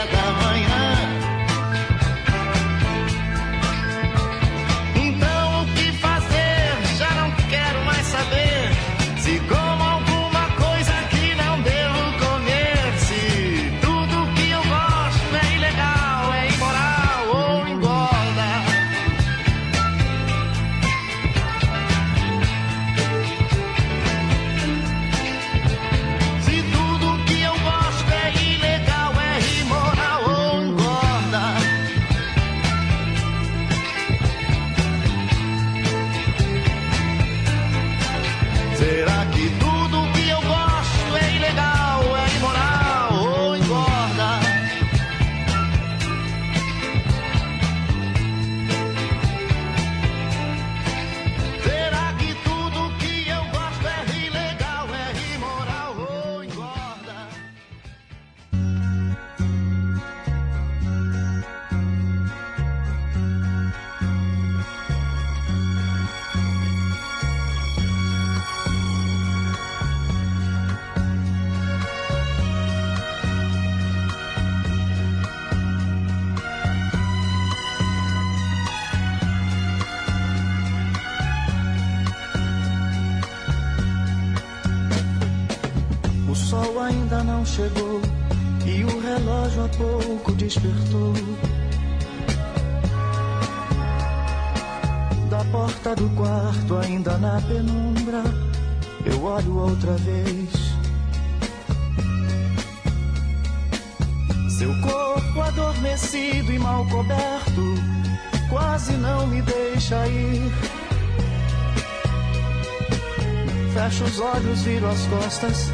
costas.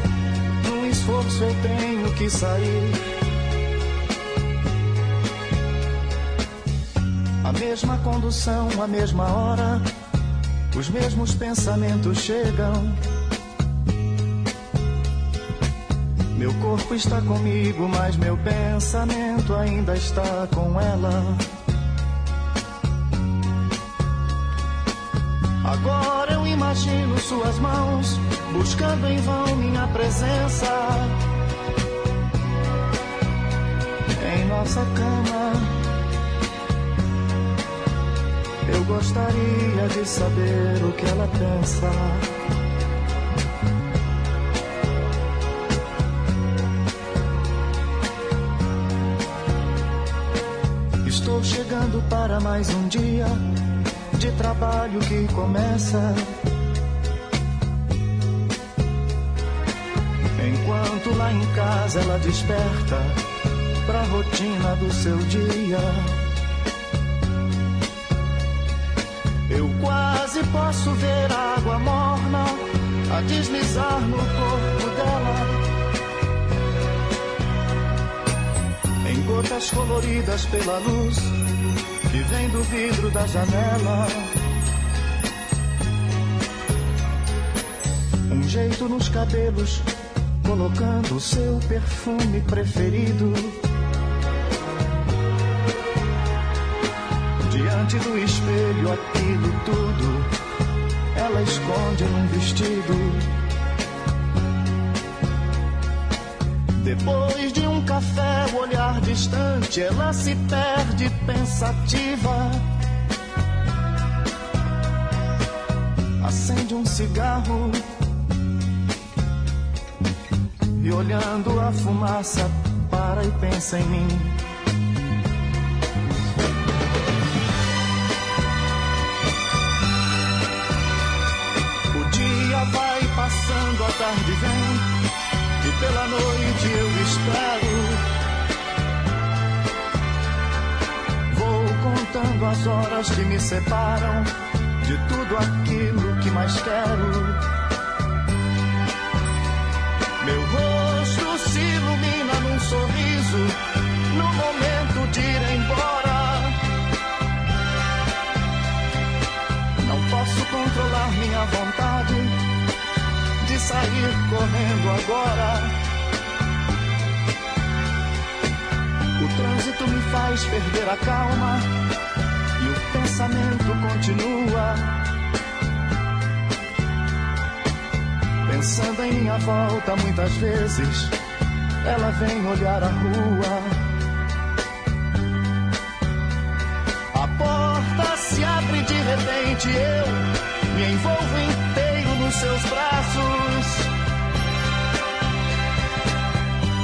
Num esforço eu tenho que sair. A mesma condução, a mesma hora. Os mesmos pensamentos chegam. Meu corpo está comigo, mas meu pensamento ainda está com ela. Agora imagino suas mãos buscando em vão minha presença em nossa cama. Eu gostaria de saber o que ela pensa. Estou chegando para mais um dia de trabalho que começa. Em casa ela desperta pra rotina do seu dia. Eu quase posso ver a água morna a deslizar no corpo dela. Em gotas coloridas pela luz que vem do vidro da janela. Um jeito nos cabelos, colocando o seu perfume preferido. Diante do espelho, aquilo tudo ela esconde num vestido. Depois de um café, o olhar distante, ela se perde pensativa. Acende um cigarro olhando a fumaça, para e pensa em mim. O dia vai passando, a tarde vem e pela noite eu espero. Vou contando as horas que me separam de tudo aquilo que mais quero. Meu rosto momento de ir embora. Não posso controlar minha vontade de sair correndo agora. O trânsito me faz perder a calma e o pensamento continua. Pensando em minha volta muitas vezes, ela vem olhar a rua. Abre de repente, eu me envolvo inteiro nos seus braços.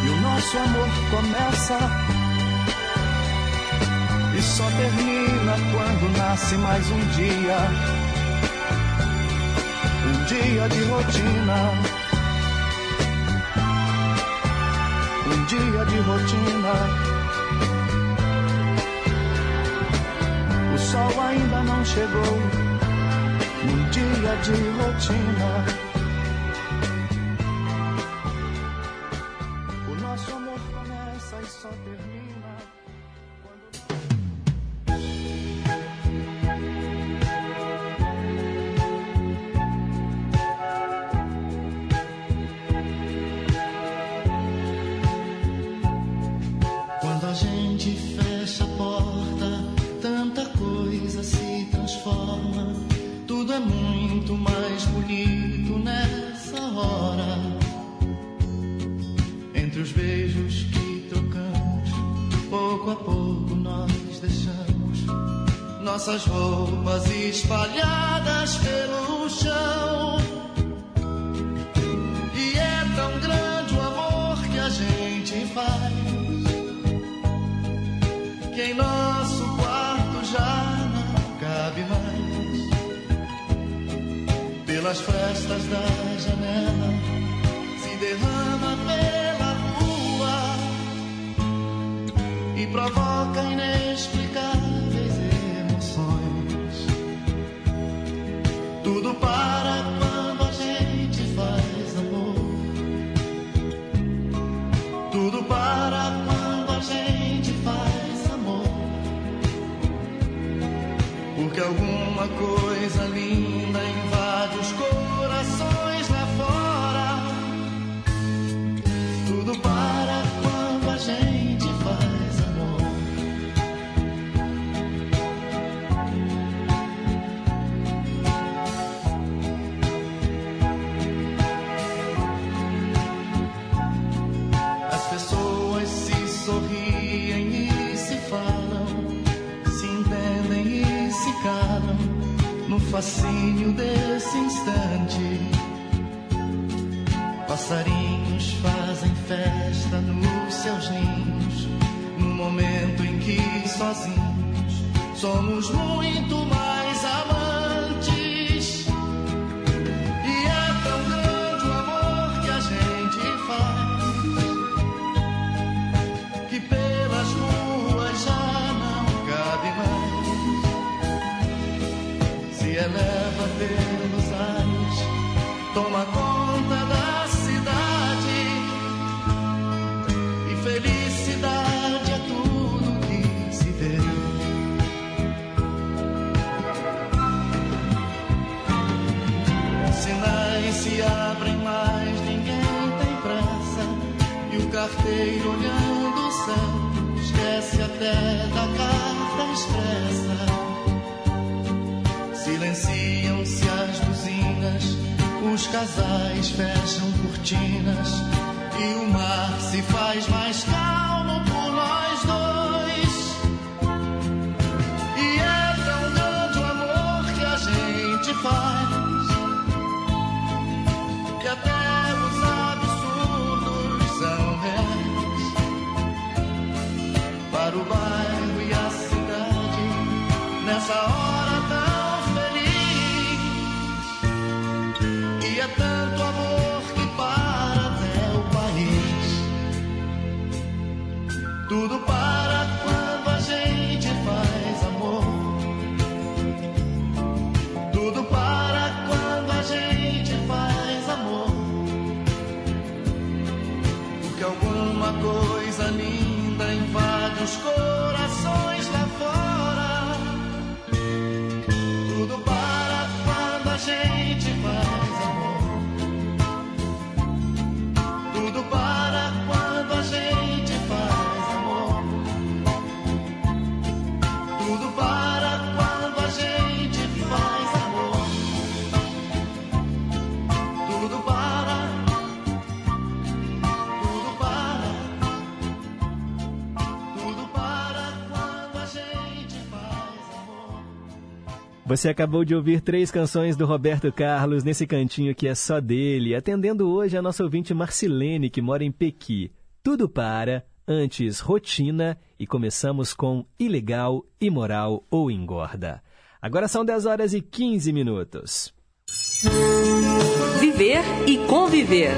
E o nosso amor começa e só termina quando nasce mais um dia um dia de rotina. Um dia de rotina. Ainda não chegou. Um dia de rotina. O nosso amor começa e só termina. Nossas roupas espalhadas pelo chão. E é tão grande faz que em nosso quarto já não cabe mais. Pelas frestas da janela se derrama pela rua e provoca inexplicáveis alguma fascínio desse instante. Passarinhos fazem festa nos seus ninhos, no momento em que sozinhos somos muito mais até da carta expressa. Silenciam-se as buzinas, os casais fecham cortinas e o mar se faz mais calmo Você acabou de ouvir três canções do Roberto Carlos nesse cantinho que é só dele, atendendo hoje a nossa ouvinte Marcilene, que mora em Pequi. Tudo para, antes rotina e começamos com ilegal, imoral ou engorda. Agora são 10 horas e 15 minutos. Viver e conviver.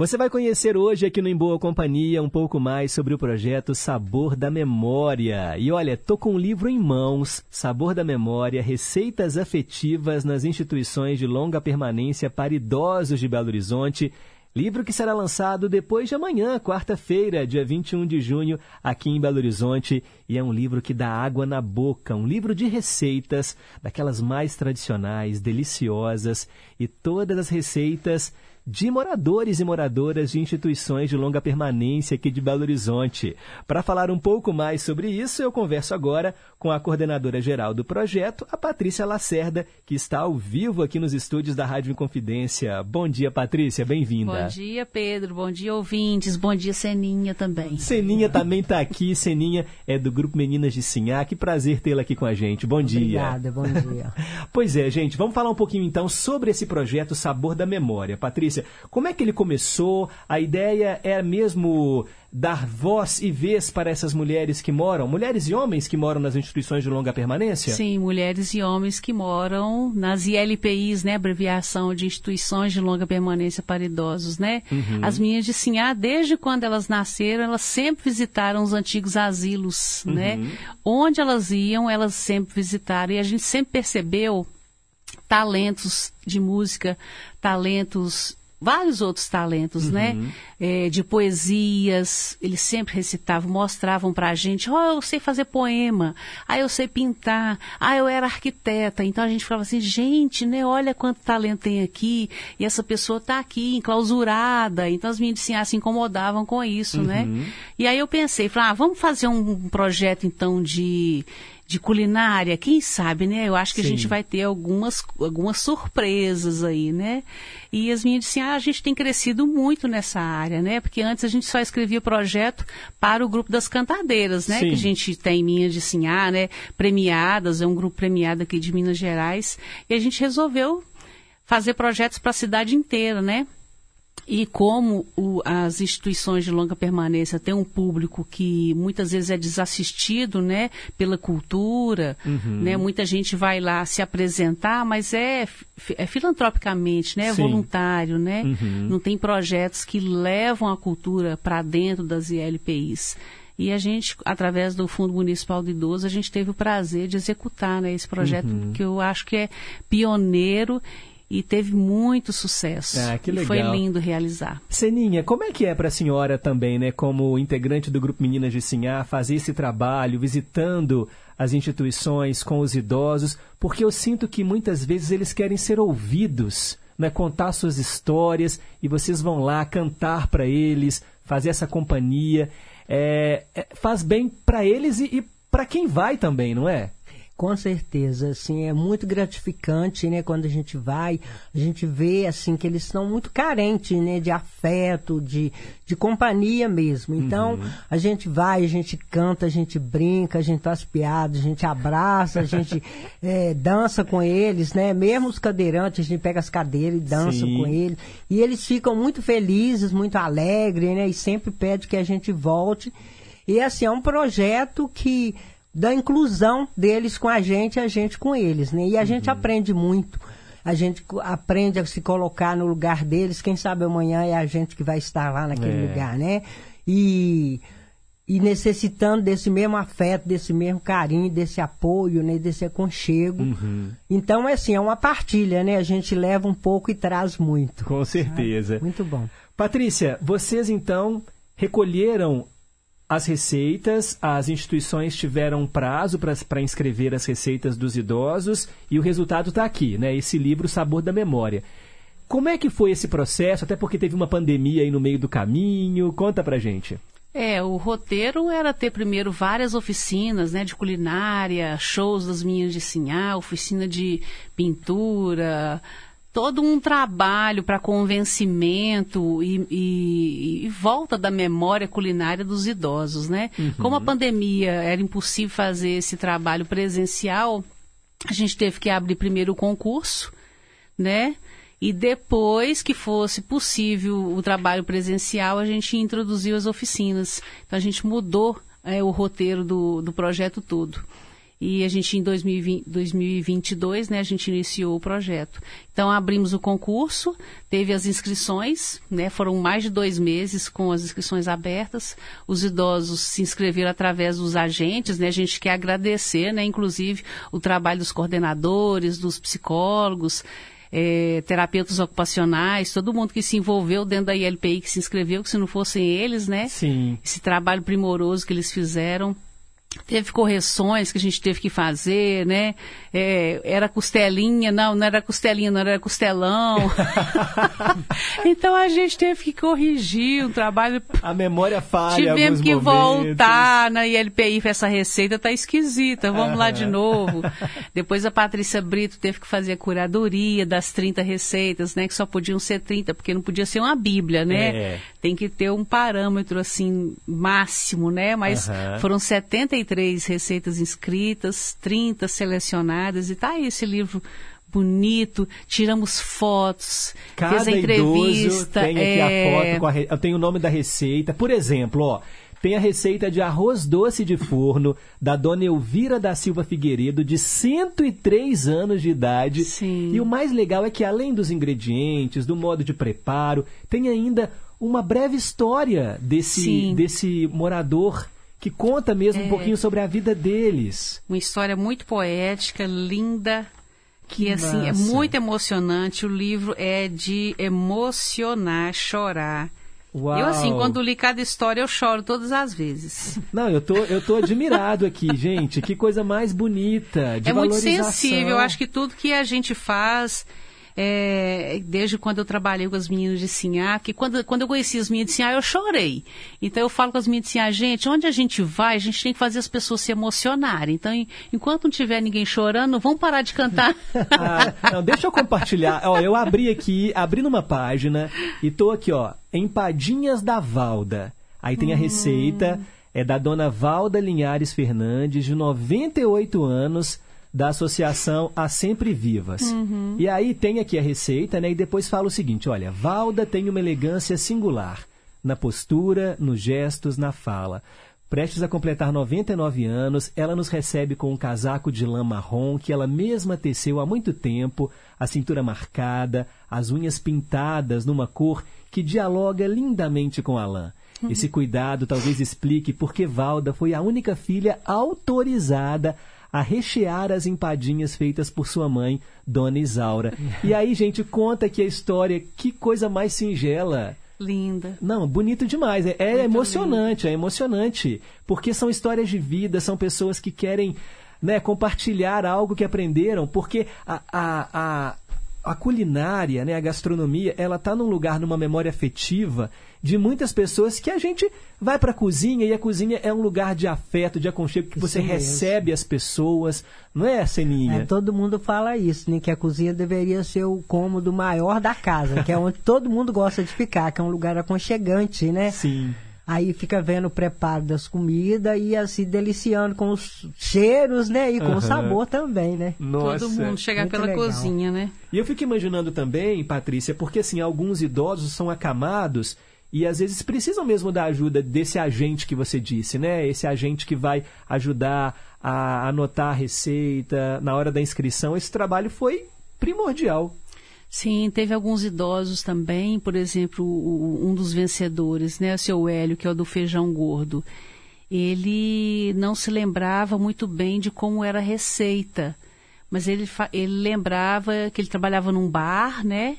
Você vai conhecer hoje aqui no Em Boa Companhia um pouco mais sobre o projeto Sabor da Memória. E olha, tô com um livro em mãos, Sabor da Memória, Receitas Afetivas nas Instituições de Longa Permanência para Idosos de Belo Horizonte. Livro que será lançado depois de amanhã, quarta-feira, dia 21 de junho, aqui em Belo Horizonte. E é um livro que dá água na boca, um livro de receitas, daquelas mais tradicionais, deliciosas, e todas as receitas de moradores e moradoras de instituições de longa permanência aqui de Belo Horizonte. Para falar um pouco mais sobre isso, eu converso agora com a coordenadora geral do projeto, a Patrícia Lacerda, que está ao vivo aqui nos estúdios da Rádio Inconfidência. Bom dia, Patrícia, bem-vinda. Bom dia, Pedro. Bom dia, ouvintes. Bom dia, Seninha também. Seninha também está aqui. Seninha é do Grupo Meninas de Sinhá. Que prazer tê-la aqui com a gente. Bom dia. Obrigada, bom dia. pois é, gente, vamos falar um pouquinho então sobre esse projeto Sabor da Memória. Patrícia, como é que ele começou? A ideia é mesmo dar voz e vez para essas mulheres que moram, mulheres e homens que moram nas instituições de longa permanência? Sim, mulheres e homens que moram nas ILPIs, né, abreviação de instituições de longa permanência para idosos, né? Uhum. As minhas de Sinhá, desde quando elas nasceram, elas sempre visitaram os antigos asilos, Uhum. né? Onde elas iam, elas sempre visitaram e a gente sempre percebeu talentos de música, talentos vários outros talentos, né? Uhum. É, de poesias, eles sempre recitavam, mostravam pra gente, ó, eu sei fazer poema, ah, eu sei pintar, ah, eu era arquiteta. Então a gente falava assim, gente, né, olha quanto talento tem aqui, e essa pessoa tá aqui, enclausurada. Então as meninas assim, ah, se incomodavam com isso, né? Uhum. E aí eu pensei, falei, ah, vamos fazer um projeto então de de culinária, quem sabe, né? Eu acho que Sim. a gente vai ter algumas, algumas surpresas aí, né? E as minhas disseram, ah, a gente tem crescido muito nessa área, né? Porque antes a gente só escrevia projeto para o grupo das cantadeiras, né? Sim. Que a gente tem Minhas de Sinhá, né? Premiadas, é um grupo premiado aqui de Minas Gerais. E a gente resolveu fazer projetos para a cidade inteira, né? E como o- as instituições de longa permanência têm um público que muitas vezes é desassistido, né, pela cultura, Uhum. né, muita gente vai lá se apresentar, mas é, é filantropicamente, né, é Sim. voluntário, né, Uhum. não tem projetos que levam a cultura para dentro das ILPIs. E a gente, através do Fundo Municipal do Idoso, a gente teve o prazer de executar né, esse projeto, Uhum. que eu acho que é pioneiro e teve muito sucesso. Ah, que E foi legal. lindo realizar. Seninha, como é que é para a senhora também, né, como integrante do Grupo Meninas de Sinhá, fazer esse trabalho, visitando as instituições com os idosos? Porque eu sinto que muitas vezes eles querem ser ouvidos, né, contar suas histórias e vocês vão lá cantar para eles, fazer essa companhia. É, é, faz bem para eles e, e para quem vai também, não é? Com certeza, assim, é muito gratificante, né, quando a gente vai, a gente vê, assim, que eles estão muito carentes, né, de afeto, de, de companhia mesmo. Então, Uhum. a gente vai, a gente canta, a gente brinca, a gente faz piadas, a gente abraça, a gente eh, dança com eles, né, mesmo os cadeirantes, a gente pega as cadeiras e dança Sim. com eles. E eles ficam muito felizes, muito alegres, né, e sempre pedem que a gente volte. E assim, é um projeto que da inclusão deles com a gente, a gente com eles, né? E a gente aprende muito. A gente aprende a se colocar no lugar deles. Quem sabe amanhã é a gente que vai estar lá naquele É. lugar, né? E, e necessitando desse mesmo afeto, desse mesmo carinho, desse apoio, né? Desse aconchego. Uhum. Então, é assim, é uma partilha, né? A gente leva um pouco e traz muito. Com certeza. Muito bom. Patrícia, vocês então recolheram as receitas, as instituições tiveram prazo para inscrever as receitas dos idosos e o resultado está aqui, né? Esse livro Sabor da Memória. Como é que foi esse processo? Até porque teve uma pandemia aí no meio do caminho. Conta pra gente. É, o roteiro era ter primeiro várias oficinas, né, de culinária, shows das minhas de Sinhá, oficina de pintura, todo um trabalho para convencimento e, e- e volta da memória culinária dos idosos, né? Uhum. Como a pandemia era impossível fazer esse trabalho presencial, a gente teve que abrir primeiro o concurso, né? E depois que fosse possível o trabalho presencial, a gente introduziu as oficinas. Então a gente mudou é, o roteiro do, do projeto todo. E a gente, em 2020, 2022, né, a gente iniciou o projeto. Então, abrimos o concurso, teve as inscrições, né, foram mais de dois meses com as inscrições abertas. Os idosos se inscreveram através dos agentes, né, a gente quer agradecer, né, inclusive, o trabalho dos coordenadores, dos psicólogos, eh, terapeutas ocupacionais, todo mundo que se envolveu dentro da ILPI, que se inscreveu, que se não fossem eles, né, Sim. esse trabalho primoroso que eles fizeram. Teve correções que a gente teve que fazer, né? É, era costelinha, não, não era costelinha, não era costelão. então a gente teve que corrigir um trabalho. A memória falha. Tivemos que momentos. voltar na ILPI essa receita tá esquisita, vamos lá de novo. Depois a Patrícia Brito teve que fazer a curadoria das 30 receitas, né? Que só podiam ser 30, porque não podia ser uma bíblia, né? É. Tem que ter um parâmetro assim máximo, né? Mas Aham. foram 73 receitas inscritas, 30 selecionadas e tá aí esse livro bonito, tiramos fotos, Cada fez a entrevista. tem aqui é, a foto com a. Eu tenho o nome da receita. Por exemplo, ó, tem a receita de arroz doce de forno da dona Elvira da Silva Figueiredo, de 103 anos de idade. Sim. E o mais legal é que além dos ingredientes, do modo de preparo, tem ainda uma breve história desse, Sim. desse morador que conta mesmo um É. pouquinho sobre a vida deles. Uma história muito poética, linda, que, Que assim é muito emocionante. O livro é de emocionar, chorar. Uau. Eu assim, quando li cada história, eu choro todas as vezes. Não, eu tô, eu tô admirado aqui, gente. Que coisa mais bonita. De é muito sensível. Eu acho que tudo que a gente faz, é, desde quando eu trabalhei com as meninas de Sinhá, que quando, quando eu conheci as meninas de Sinhá, eu chorei. Então eu falo com as meninas de Sinhá, gente, onde a gente vai, a gente tem que fazer as pessoas se emocionarem. Então, em- enquanto não tiver ninguém chorando, vamos parar de cantar. Ah, não, deixa eu compartilhar. Ó, eu abri aqui, abri numa página e tô aqui, ó, empadinhas da Valda. Aí tem a receita, é da dona Valda Linhares Fernandes, de 98 anos, da Associação A Sempre Vivas. Uhum. E aí tem aqui a receita, né? E depois fala o seguinte: olha, Valda tem uma elegância singular na postura, nos gestos, na fala. Prestes a completar 99 anos, ela nos recebe com um casaco de lã marrom que ela mesma teceu há muito tempo, a cintura marcada, as unhas pintadas numa cor que dialoga lindamente com a lã. Esse cuidado talvez explique por que Valda foi a única filha autorizada a rechear as empadinhas feitas por sua mãe, Dona Isaura. E aí, gente, conta que a história, que coisa mais singela. Linda. Não, bonito demais. É, é emocionante, é emocionante. Porque são histórias de vida, são pessoas que querem né, compartilhar algo que aprenderam. Porque a, a, a, a culinária, né, a gastronomia, ela está num lugar, numa memória afetiva de muitas pessoas que a gente vai para a cozinha e a cozinha é um lugar de afeto, de aconchego, que você mesmo. recebe as pessoas. Não é, Seninha? É, todo mundo fala isso, né? Que a cozinha deveria ser o cômodo maior da casa, que é onde todo mundo gosta de ficar, que é um lugar aconchegante, né? Sim. Aí fica vendo o preparo das comidas e assim deliciando com os cheiros, né? E com Aham. o sabor também, né? Nossa. Todo mundo chegar Muito pela legal. cozinha, né? E eu fico imaginando também, Patrícia, porque assim, alguns idosos são acamados e às vezes precisam mesmo da ajuda desse agente que você disse, né? Esse agente que vai ajudar a anotar a receita na hora da inscrição. Esse trabalho foi primordial. Sim, teve alguns idosos também, por exemplo, um dos vencedores, né, o seu Hélio, que é o do feijão gordo. Ele não se lembrava muito bem de como era a receita, mas ele, ele lembrava que ele trabalhava num bar, né,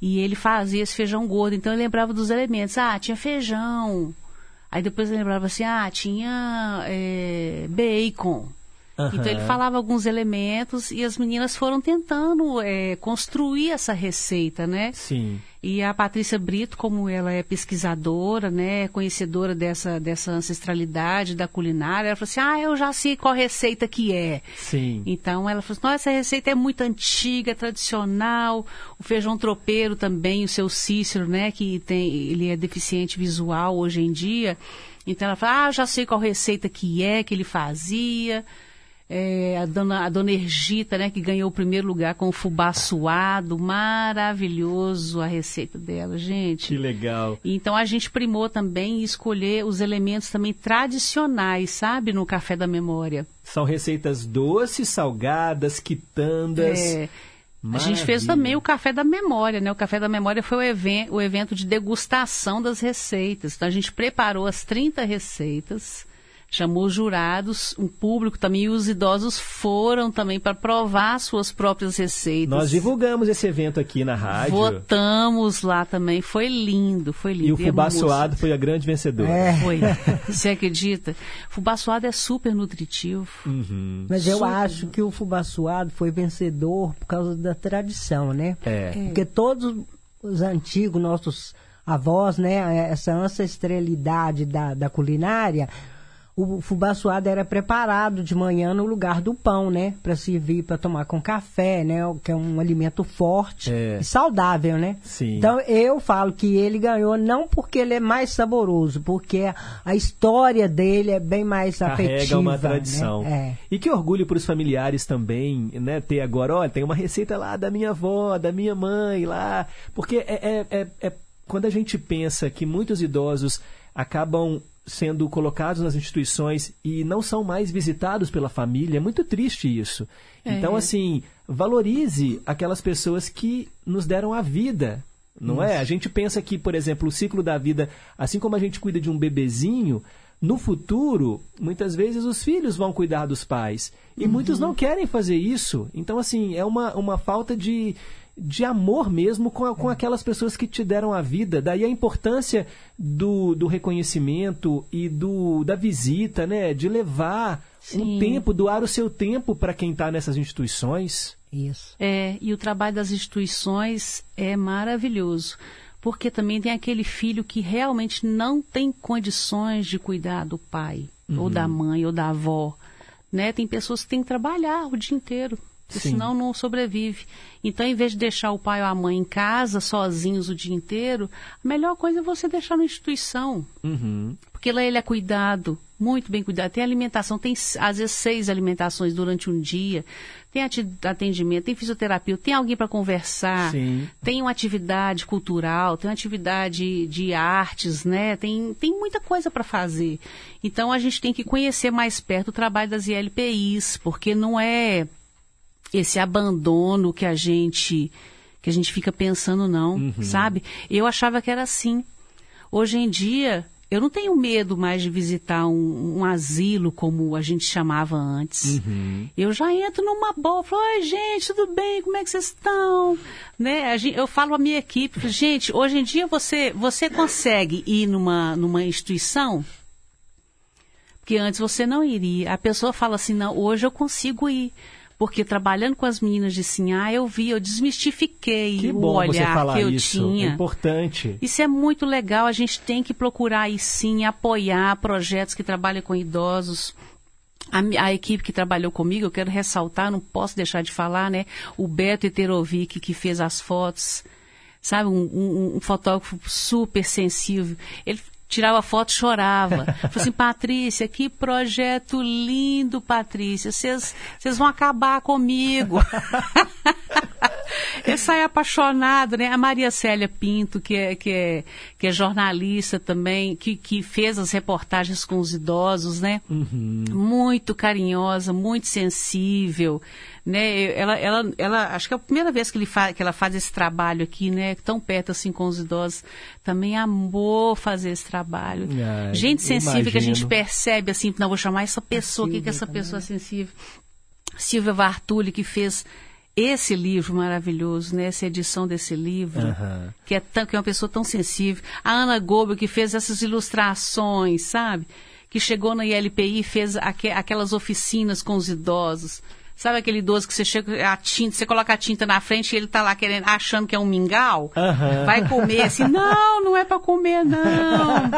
e ele fazia esse feijão gordo, então ele lembrava dos elementos. Ah, tinha feijão. Aí depois ele lembrava assim, ah, tinha eh, bacon. Então ele falava alguns elementos e as meninas foram tentando eh, construir essa receita, né? Sim. E a Patrícia Brito, como ela é pesquisadora, né, conhecedora dessa, dessa ancestralidade da culinária, ela falou assim, ah, eu já sei qual receita que é. Sim. Então ela falou assim, nossa, essa receita é muito antiga, tradicional. O feijão tropeiro também, o seu Cícero, né, que tem, ele é deficiente visual hoje em dia. Então ela falou, ah, eu já sei qual receita que é, que ele fazia. É, a, dona, a dona Ergita, né, que ganhou o primeiro lugar com o fubá suado, maravilhoso a receita dela, gente. Que legal. Então a gente primou também escolher os elementos também tradicionais, sabe, no café da memória. São receitas doces, salgadas, quitandas. É, a gente fez Maravilha. também o café da memória, né? O café da memória foi o, even- o evento de degustação das receitas. Então a gente preparou as 30 receitas, chamou os jurados, um público também, e os idosos foram também para provar suas próprias receitas. Nós divulgamos esse evento aqui na rádio. Votamos lá também, foi lindo, foi lindo. E o fubá é suado foi a grande vencedora. É. Foi. Você acredita? Fubá suado é super nutritivo. Uhum. Mas eu Super. acho que o fubá suado foi vencedor por causa da tradição, né? É. Porque todos os antigos, nossos avós, né? Essa ancestralidade da, da culinária, o fubá suado era preparado de manhã no lugar do pão, né? Para servir, para tomar com café, né? Que é um alimento forte É. e saudável, né? Sim. Então eu falo que ele ganhou não porque ele é mais saboroso, porque a, história dele é bem mais Carrega afetiva. uma né? tradição. É. E que orgulho para os familiares também, né? Ter agora, olha, tem uma receita lá da minha avó, da minha mãe lá. Porque é, é, é- é- quando a gente pensa que muitos idosos acabam sendo colocados nas instituições e não são mais visitados pela família, é muito triste isso. É. Então, assim, valorize aquelas pessoas que nos deram a vida. Não é? Isso. A gente pensa que, por exemplo, o ciclo da vida, assim como a gente cuida de um bebezinho, no futuro, muitas vezes os filhos vão cuidar dos pais. E muitos não querem fazer isso. Então, assim, é uma, uma falta de, de amor mesmo com, com aquelas pessoas que te deram a vida. Daí a importância do, do reconhecimento e do, da visita, né? De levar um Sim. tempo, doar o seu tempo para quem está nessas instituições. Isso. É, e o trabalho das instituições é maravilhoso, porque também tem aquele filho que realmente não tem condições de cuidar do pai, ou Uhum. da mãe, ou da avó. Né? Tem pessoas que têm que trabalhar o dia inteiro. Senão não sobrevive. Então, em vez de deixar o pai ou a mãe em casa, sozinhos o dia inteiro, a melhor coisa é você deixar na instituição. Uhum. Porque lá ele é cuidado, muito bem cuidado. Tem alimentação, tem às vezes seis alimentações durante um dia. Tem atendimento, tem fisioterapia, tem alguém para conversar. Sim. Tem uma atividade cultural, tem uma atividade de artes, né? Tem, tem muita coisa para fazer. Então a gente tem que conhecer mais perto o trabalho das ILPIs, porque não é esse abandono que a gente que a gente fica pensando não, sabe? Eu achava que era assim. Hoje em dia, eu não tenho medo mais de visitar um, um asilo como a gente chamava antes. Eu já entro numa boa, falo, oi gente, tudo bem? Como é que vocês estão? Né? a gen- eu falo à minha equipe, gente, hoje em dia você, você consegue ir numa, numa instituição que antes você não iria. A pessoa fala assim, não, hoje eu consigo ir. Porque trabalhando com as meninas de Sinhá, eu vi, eu desmistifiquei Que o olhar que eu isso. tinha. É importante. Isso é muito legal, a gente tem que procurar aí sim apoiar projetos que trabalham com idosos. A, a equipe que trabalhou comigo, eu quero ressaltar, não posso deixar de falar, né? O Beto Eterovic, que fez as fotos, sabe? Um, um- um fotógrafo super sensível. Ele tirava foto chorava. Falei assim, Patrícia, que projeto lindo, Patrícia. Vocês vão acabar comigo. Eu saí apaixonado, né? A Maria Célia Pinto, que é, que é, que é jornalista também, que, que fez as reportagens com os idosos, né? Muito carinhosa, muito sensível, né? Ela, ela, ela, acho que é a primeira vez que, ele fa, que ela faz esse trabalho aqui, né? Tão perto assim com os idosos. Também amou fazer esse trabalho. Ai, gente sensível que a gente imagino. percebe assim, não, vou chamar essa pessoa, o que, que é essa pessoa sensível? Silvia Vartuli, que fez esse livro maravilhoso, né? Essa edição desse livro, Aham. que, é tão, que é uma pessoa tão sensível. A Ana Goebel, que fez essas ilustrações, sabe? Que chegou na ILPI e fez aque- aquelas oficinas com os idosos. Sabe aquele idoso que você chega a tinta, você coloca a tinta na frente e ele tá lá querendo, achando que é um mingau? Aham. Vai comer assim, não, não é para comer, não.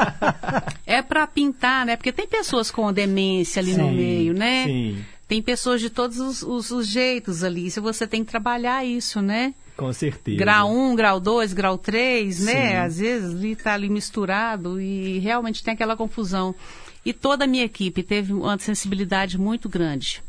É para pintar, né? Porque tem pessoas com demência ali no Sim, meio, né? sim. Tem pessoas de todos os, os- os jeitos ali. Isso você tem que trabalhar isso, né? Com certeza. Grau 1, grau 2, grau 3, né? Às vezes ali tá ali misturado e realmente tem aquela confusão. E toda a minha equipe teve uma sensibilidade muito grande.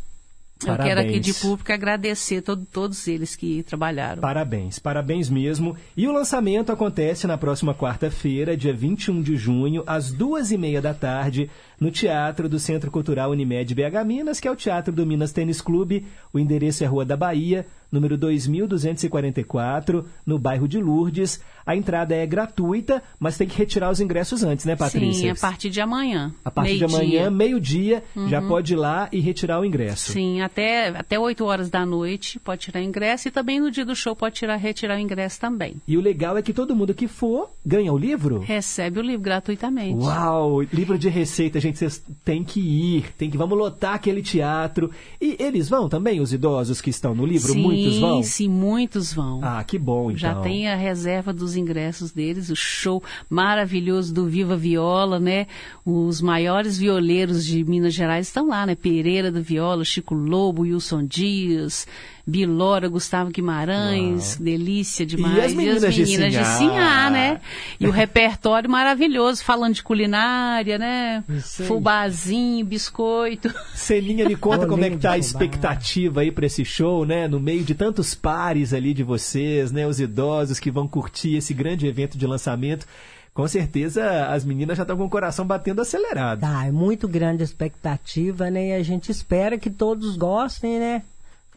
Eu quero aqui Parabéns. de público agradecer todo, todos eles que trabalharam. Parabéns, parabéns mesmo. E o lançamento acontece na próxima quarta-feira, dia 21 de junho, às duas e meia da tarde, no Teatro do Centro Cultural Unimed BH Minas, que é o Teatro do Minas Tênis Clube. O endereço é Rua da Bahia, número 2244, no bairro de Lourdes. A entrada é gratuita, mas tem que retirar os ingressos antes, né, Patrícia? Sim, a partir de amanhã. A partir de amanhã, meio-dia, já pode ir lá e retirar o ingresso. Sim, até, até 8 horas da noite pode tirar ingresso e também no dia do show pode tirar, retirar o ingresso também. E o legal é que todo mundo que for ganha o livro. Recebe o livro gratuitamente. Uau, livro de receita, gente, vocês têm que ir, tem que vamos lotar aquele teatro. E eles vão também, os idosos que estão no livro, sim, muitos vão? Sim, muitos vão. Ah, que bom, então. Já tem a reserva dos ingressos deles, o show maravilhoso do Viva Viola, né? Os maiores violeiros de Minas Gerais estão lá, né? Pereira da Viola, Chico Lobo, Wilson Dias, Bilora, Gustavo Guimarães, delícia demais. E as meninas, de de Sinhá? Sinhá, né? E o repertório maravilhoso, falando de culinária, né? Fubazinho, biscoito. Celinha, me conta como é que tá a de fubá. expectativa aí para esse show, né? No meio de tantos pares ali de vocês, né? Os idosos que vão curtir esse grande evento de lançamento. Com certeza as meninas já estão com o coração batendo acelerado. Tá, é muito grande a expectativa, né? E a gente espera que todos gostem, né?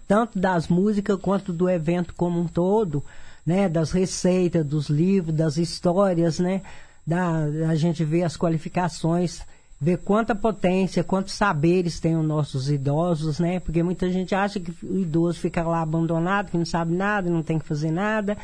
Tanto das músicas quanto do evento como um todo, né? Das receitas, dos livros, das histórias, né? Da, a gente vê as qualificações, vê quanta potência, quantos saberes têm os nossos idosos, né? Porque muita gente acha que o idoso fica lá abandonado, que não sabe nada, não tem que fazer nada.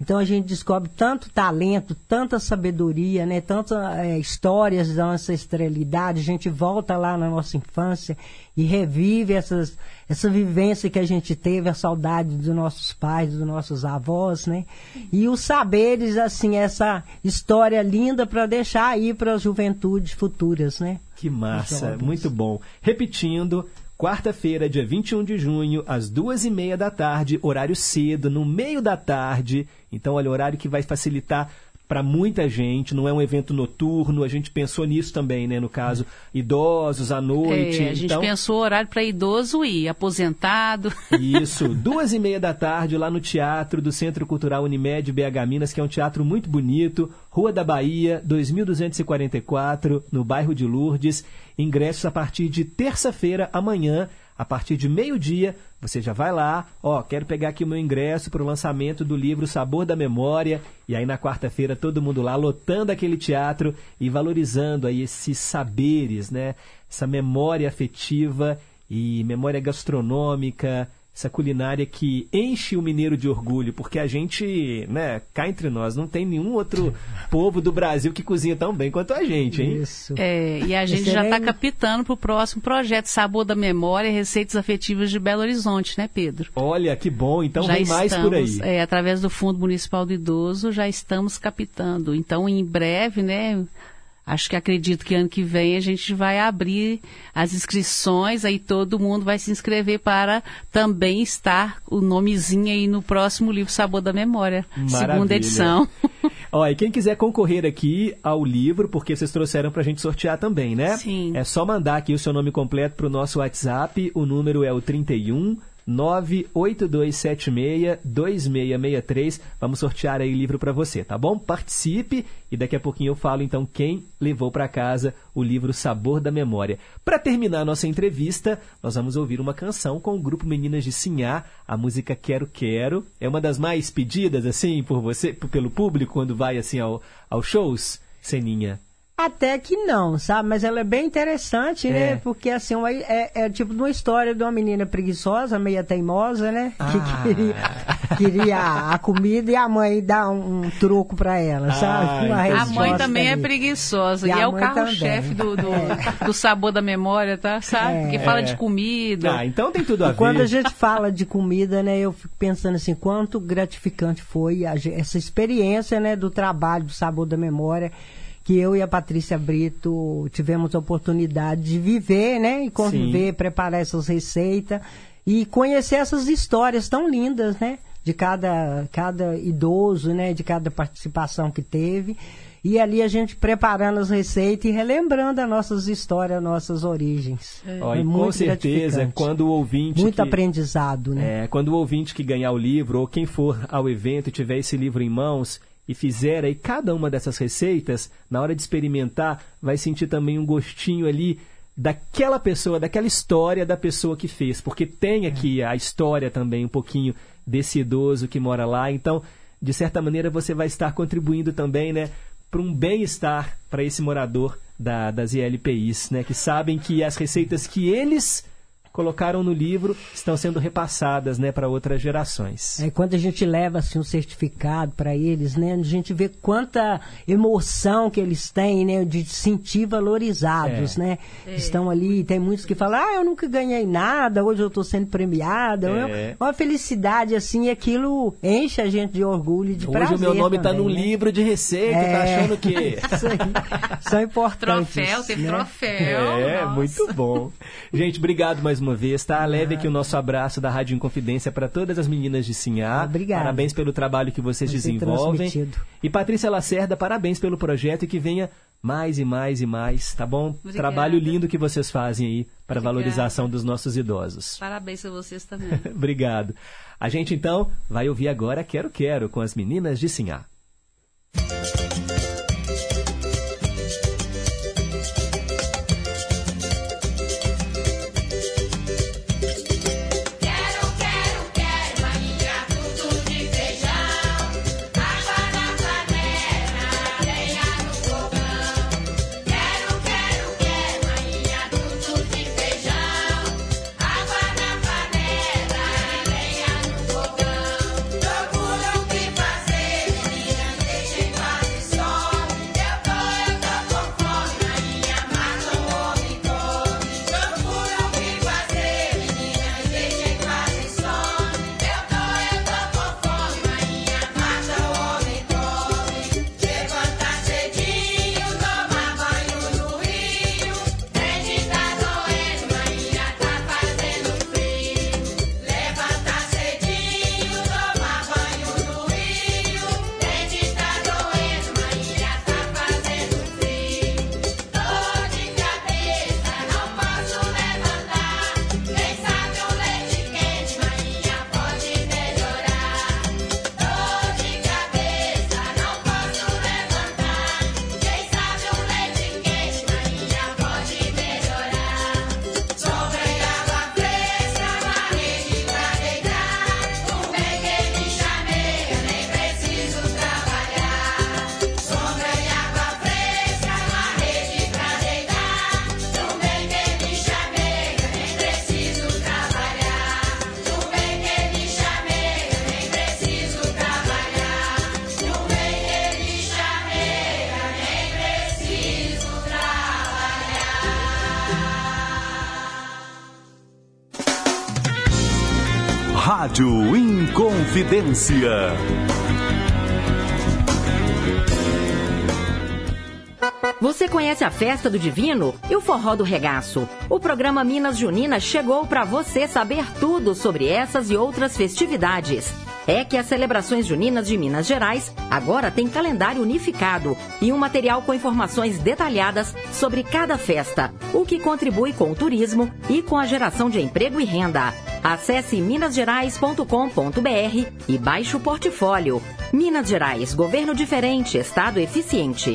Então a gente descobre tanto talento, tanta sabedoria, né? Tantas eh, histórias da ancestralidade. A gente volta lá na nossa infância e revive essas, essa vivência que a gente teve, a saudade dos nossos pais, dos nossos avós, né? E os saberes, assim, essa história linda para deixar aí para as juventudes futuras, né? Que massa, muito bom. Repetindo, quarta-feira, dia 21 de junho, às duas e meia da tarde, horário cedo, no meio da tarde. Então, olha, horário que vai facilitar para muita gente, não é um evento noturno, a gente pensou nisso também, né? No caso, idosos à noite. É, a gente então, pensou horário para idoso ir, aposentado. Isso, duas e meia da tarde, lá no Teatro do Centro Cultural Unimed BH Minas, que é um teatro muito bonito, Rua da Bahia, 2244, no bairro de Lourdes. Ingressos a partir de terça-feira, amanhã, a partir de meio-dia. Você já vai lá, ó, quero pegar aqui o meu ingresso para o lançamento do livro Sabor da Memória. E aí na quarta-feira todo mundo lá lotando aquele teatro e valorizando aí esses saberes, né? Essa memória afetiva e memória gastronômica, essa culinária que enche o mineiro de orgulho, porque a gente, né, cá entre nós, não tem nenhum outro povo do Brasil que cozinha tão bem quanto a gente, hein? Isso. É, e a gente já está captando para o próximo projeto Sabor da Memória, Receitas Afetivas de Belo Horizonte, né, Pedro? Olha, que bom, então já vem mais por aí. estamos, é, através do Fundo Municipal do Idoso, já estamos captando. Então, em breve, né? Acho que acredito que ano que vem a gente vai abrir as inscrições, aí todo mundo vai se inscrever para também estar o nomezinho aí no próximo livro Sabor da Memória, segunda Maravilha. edição. Ó, e quem quiser concorrer aqui ao livro, porque vocês trouxeram pra gente sortear também, né? Sim. É só mandar aqui o seu nome completo pro nosso WhatsApp. O número é o 31 98276 2663. Vamos sortear aí o livro para você, tá bom? Participe e daqui a pouquinho eu falo então quem levou para casa o livro Sabor da Memória. Para terminar a nossa entrevista, nós vamos ouvir uma canção com o grupo Meninas de Sinhá, a música Quero Quero. É uma das mais pedidas assim por você, pelo público quando vai assim ao, aos shows, Seninha. Até que não, sabe? Mas ela é bem interessante, É. né? Porque assim, uma- é, é tipo de uma história de uma menina preguiçosa, meia teimosa, né? Ah. Que queria, queria a comida e a mãe dá um, um troco pra ela, sabe? Uma a mãe também é ali. preguiçosa. E E, é o carro-chefe do, do, do sabor da memória, tá? Sabe? Porque fala de comida. Ah, então tem tudo a ver. Quando a gente fala de comida, né, eu fico pensando assim, quanto gratificante foi a essa experiência, né, do trabalho do Sabor da Memória, que eu e a Patrícia Brito tivemos a oportunidade de viver, né, e conviver, preparar essas receitas e conhecer essas histórias tão lindas, né, de cada, cada idoso, né, de cada participação que teve. E ali a gente preparando as receitas e relembrando as nossas histórias, nossas origens. Ó, É e com muito certeza, quando o ouvinte. Muito que- aprendizado, né? É, quando o ouvinte que ganhar o livro, ou quem for ao evento e tiver esse livro em mãos e fizer aí cada uma dessas receitas, na hora de experimentar, vai sentir também um gostinho ali daquela pessoa, daquela história da pessoa que fez, porque tem aqui a história também um pouquinho desse idoso que mora lá. Então, de certa maneira, você vai estar contribuindo também, né, para um bem-estar para esse morador da, das ILPIs, né, que sabem que as receitas que eles colocaram no livro estão sendo repassadas né, para outras gerações. É, quando a gente leva assim, um certificado para eles, né, a gente vê quanta emoção que eles têm né, de se sentir valorizados. É. Né? É. Estão ali, tem muitos que falam, ah, eu nunca ganhei nada, hoje eu estou sendo premiada. É. Uma felicidade assim, aquilo enche a gente de orgulho e de Hoje prazer o meu nome está num né? livro de receita, tá É. achando que... Isso aí. São importantes. Troféu, teve né? troféu. É, nossa. muito bom. Gente, obrigado mais uma vez, tá? Leve aqui o nosso abraço da Rádio Inconfidência para todas as meninas de Sinhá. Obrigada. Parabéns pelo trabalho que vocês Vai desenvolvem. E Patrícia Lacerda, parabéns pelo projeto e que venha mais e mais e mais, tá bom? Obrigada. Trabalho lindo que vocês fazem aí para Obrigada. valorização dos nossos idosos. Parabéns a vocês também. Obrigado. A gente então vai ouvir agora Quero Quero com as meninas de Sinhá. Você conhece a Festa do Divino e o Forró do Regaço? O programa Minas Junina chegou para você saber tudo sobre essas e outras festividades. É que as celebrações juninas de Minas Gerais agora têm calendário unificado e um material com informações detalhadas sobre cada festa, o que contribui com o turismo e com a geração de emprego e renda. Acesse minasgerais.com.br e baixe o portfólio. Minas Gerais, governo diferente, estado eficiente.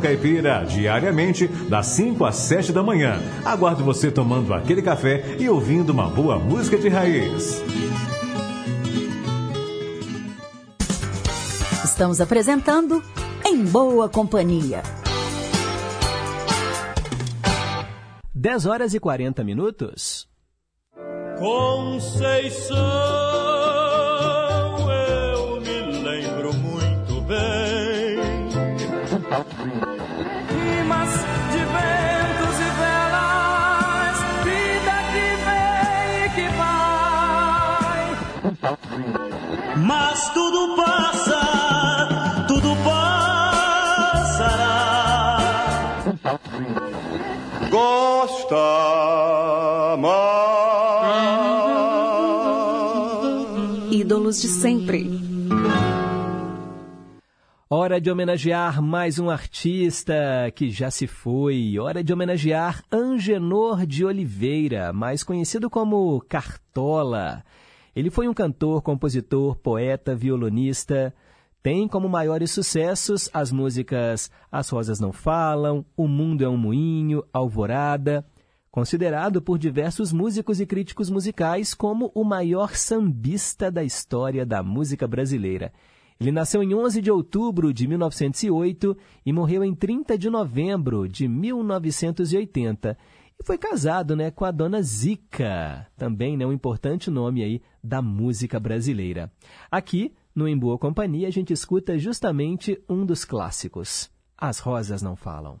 Caipira, diariamente, das 5 às 7 da manhã. Aguardo você tomando aquele café e ouvindo uma boa música de raiz. Estamos apresentando Em Boa Companhia. 10 horas e 40 minutos. Conceição, eu me lembro muito bem. Mas tudo passa, tudo passará. Gosta mais ídolos de sempre. Hora de homenagear mais um artista que já se foi. Hora de homenagear Angenor de Oliveira, mais conhecido como Cartola. Ele foi um cantor, compositor, poeta, violonista. Tem como maiores sucessos as músicas As Rosas Não Falam, O Mundo é um Moinho, Alvorada. Considerado por diversos músicos e críticos musicais como o maior sambista da história da música brasileira. Ele nasceu em 11 de outubro de 1908 e morreu em 30 de novembro de 1980. Foi casado né, com a dona Zica, também né, um importante nome aí da música brasileira. Aqui, no Em Boa Companhia, a gente escuta justamente um dos clássicos. As Rosas Não Falam.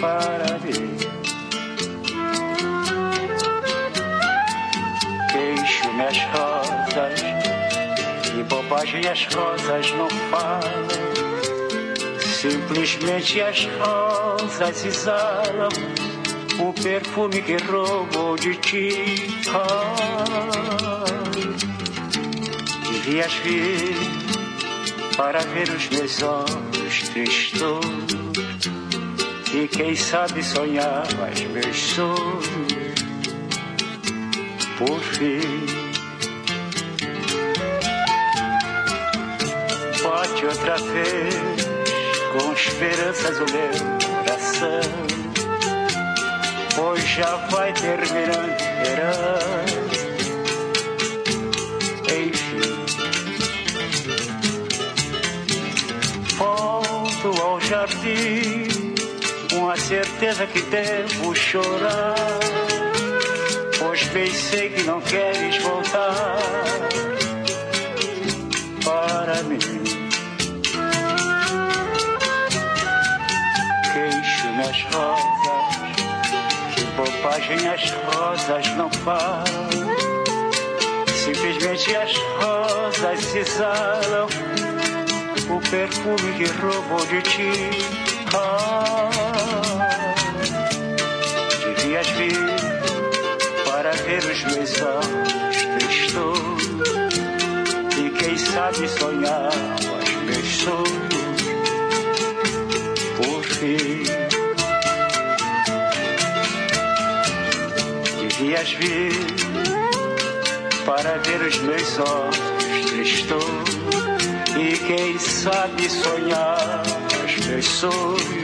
para mim. Queixo-me as rosas, e bobagem as rosas não falam. Simplesmente as rosas exalam o perfume que roubou de ti. Ah, devias vir para ver os meus olhos tristos e quem sabe sonhavas meus sonhos por fim. Bate outra vez com esperanças o meu coração, pois já vai terminando verão. Enfim, volto ao jardim certeza que devo chorar, pois pensei que não queres voltar para mim. Queixo-me as rosas, que bobagem as rosas não falam. Simplesmente as rosas exalam o perfume que roubou de ti. Ah, os meus olhos tristos e quem sabe sonhar os meus sonhos por fim. Devias vir para ver os meus olhos tristos e quem sabe sonhar os meus sonhos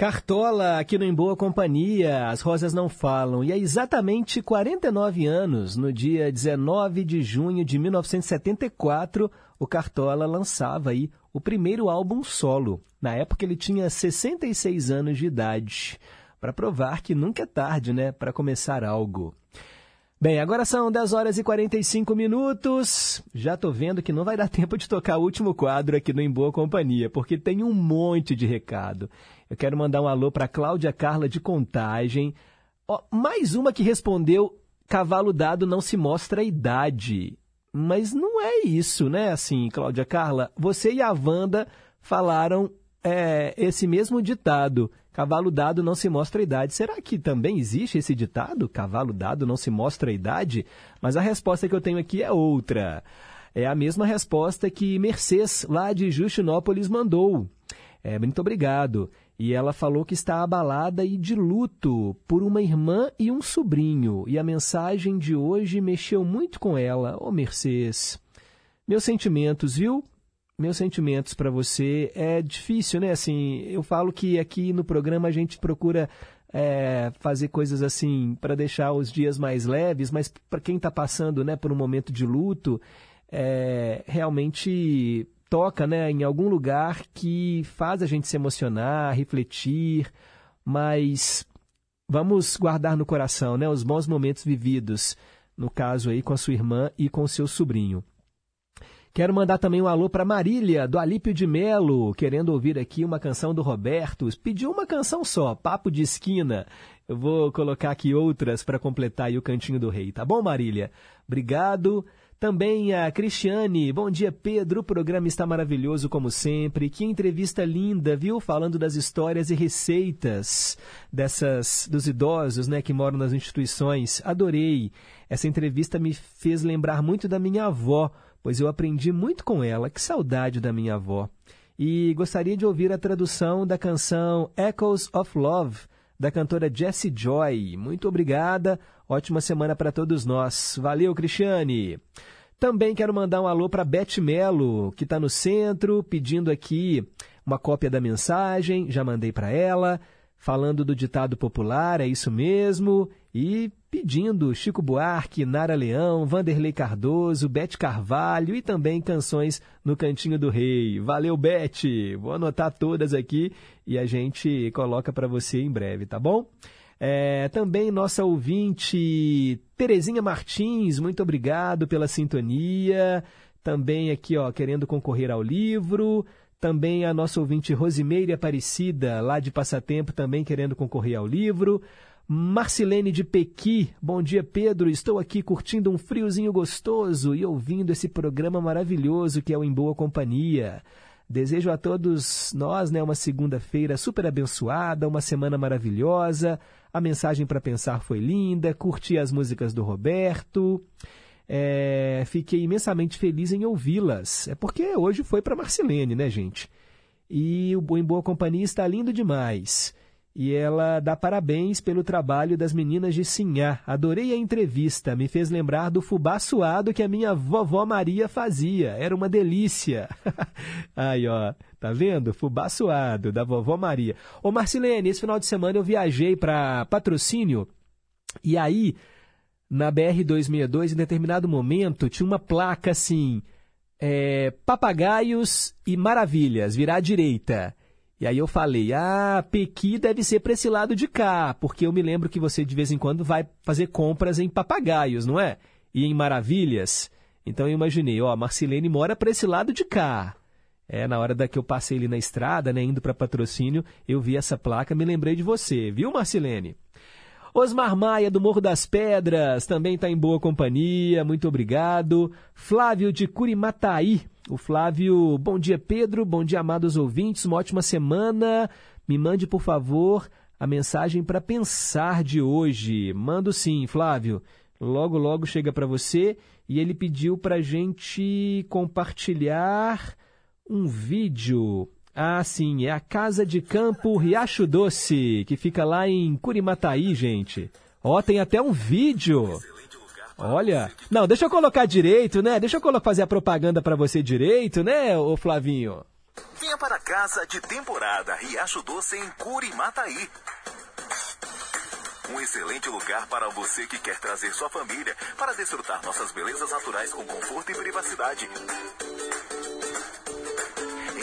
Cartola, aqui no Em Boa Companhia, As Rosas Não Falam. E há exatamente 49 anos, no dia 19 de junho de 1974, o Cartola lançava aí o primeiro álbum solo. Na época ele tinha 66 anos de idade. Para provar que nunca é tarde, né, para começar algo. Bem, agora são 10 horas e 45 minutos. Já tô vendo que não vai dar tempo de tocar o último quadro aqui no Em Boa Companhia, porque tem um monte de recado. Eu quero mandar um alô para Cláudia Carla de Contagem. Mais uma que respondeu: cavalo dado não se mostra a idade. Mas não é isso, né? Assim, Cláudia Carla, você e a Wanda falaram é, esse mesmo ditado. Cavalo dado não se mostra a idade. Será que também existe esse ditado? Cavalo dado não se mostra a idade? Mas a resposta que eu tenho aqui é outra. É a mesma resposta que Mercedes, lá de Justinópolis, mandou. É, muito obrigado. E ela falou que está abalada e de luto por uma irmã e um sobrinho. E a mensagem de hoje mexeu muito com ela. Ô, oh, Mercedes, meus sentimentos, viu? meus sentimentos para você. É difícil, né? Assim, eu falo que aqui no programa a gente procura é, fazer coisas assim para deixar os dias mais leves, mas para quem está passando, né, por um momento de luto, é, realmente toca, né, em algum lugar que faz a gente se emocionar, refletir, mas vamos guardar no coração, né, os bons momentos vividos, no caso aí com a sua irmã e com seu sobrinho. Quero mandar também um alô para Marília, do Alípio de Melo, querendo ouvir aqui uma canção do Roberto. Pediu uma canção só, Papo de Esquina. Eu vou colocar aqui outras para completar o Cantinho do Rei, tá bom, Marília? Obrigado. Também a Cristiane. Bom dia, Pedro. O programa está maravilhoso, como sempre. Que entrevista linda, viu? Falando das histórias e receitas dessas dos idosos né, que moram nas instituições. Adorei. Essa entrevista me fez lembrar muito da minha avó pois eu aprendi muito com ela. Que saudade da minha avó. E gostaria de ouvir a tradução da canção Echoes of Love, da cantora Jessie Joy. Muito obrigada. Ótima semana para todos nós. Valeu, Cristiane. Também quero mandar um alô para Beth Melo, que está no centro, pedindo aqui uma cópia da mensagem. Já mandei para ela falando do ditado popular, é isso mesmo, e pedindo Chico Buarque, Nara Leão, Vanderlei Cardoso, Bete Carvalho e também canções no Cantinho do Rei. Valeu, Bete! Vou anotar todas aqui e a gente coloca para você em breve, tá bom? É, também nossa ouvinte Terezinha Martins, muito obrigado pela sintonia. Também aqui, ó, querendo concorrer ao livro. Também a nossa ouvinte Rosimeire Aparecida, lá de Passatempo, também querendo concorrer ao livro. Marcilene de Pequi, bom dia Pedro, estou aqui curtindo um friozinho gostoso e ouvindo esse programa maravilhoso que é o Em Boa Companhia. Desejo a todos nós né, uma segunda-feira super abençoada, uma semana maravilhosa. A mensagem para pensar foi linda, curti as músicas do Roberto. É, fiquei imensamente feliz em ouvi-las. É porque hoje foi para Marcelene, né, gente? E o Em Boa Companhia está lindo demais. E ela dá parabéns pelo trabalho das meninas de Sinhá. Adorei a entrevista, me fez lembrar do fubá suado que a minha vovó Maria fazia. Era uma delícia. Aí, ó, tá vendo? Fubá suado da vovó Maria. Ô Marcelene, esse final de semana eu viajei para patrocínio e aí na BR-262, em determinado momento, tinha uma placa assim: é, papagaios e maravilhas, virar à direita. E aí eu falei: ah, Pequi deve ser para esse lado de cá, porque eu me lembro que você de vez em quando vai fazer compras em papagaios, não é? E em maravilhas. Então eu imaginei: ó, Marcilene mora para esse lado de cá. É, na hora da que eu passei ali na estrada, né, indo para patrocínio, eu vi essa placa, me lembrei de você, viu, Marcilene? Osmar Maia, do Morro das Pedras, também está em boa companhia, muito obrigado. Flávio de Curimataí. O Flávio, bom dia Pedro, bom dia amados ouvintes, uma ótima semana. Me mande, por favor, a mensagem para pensar de hoje. Mando sim, Flávio. Logo, logo chega para você. E ele pediu para a gente compartilhar um vídeo ah, sim, é a Casa de Campo Riacho Doce, que fica lá em Curimataí, gente. Ó, tem até um vídeo. Olha, não, deixa eu colocar direito, né? Deixa eu fazer a propaganda para você direito, né, ô Flavinho? Venha para Casa de Temporada Riacho Doce em Curimataí. Um excelente lugar para você que quer trazer sua família para desfrutar nossas belezas naturais com conforto e privacidade.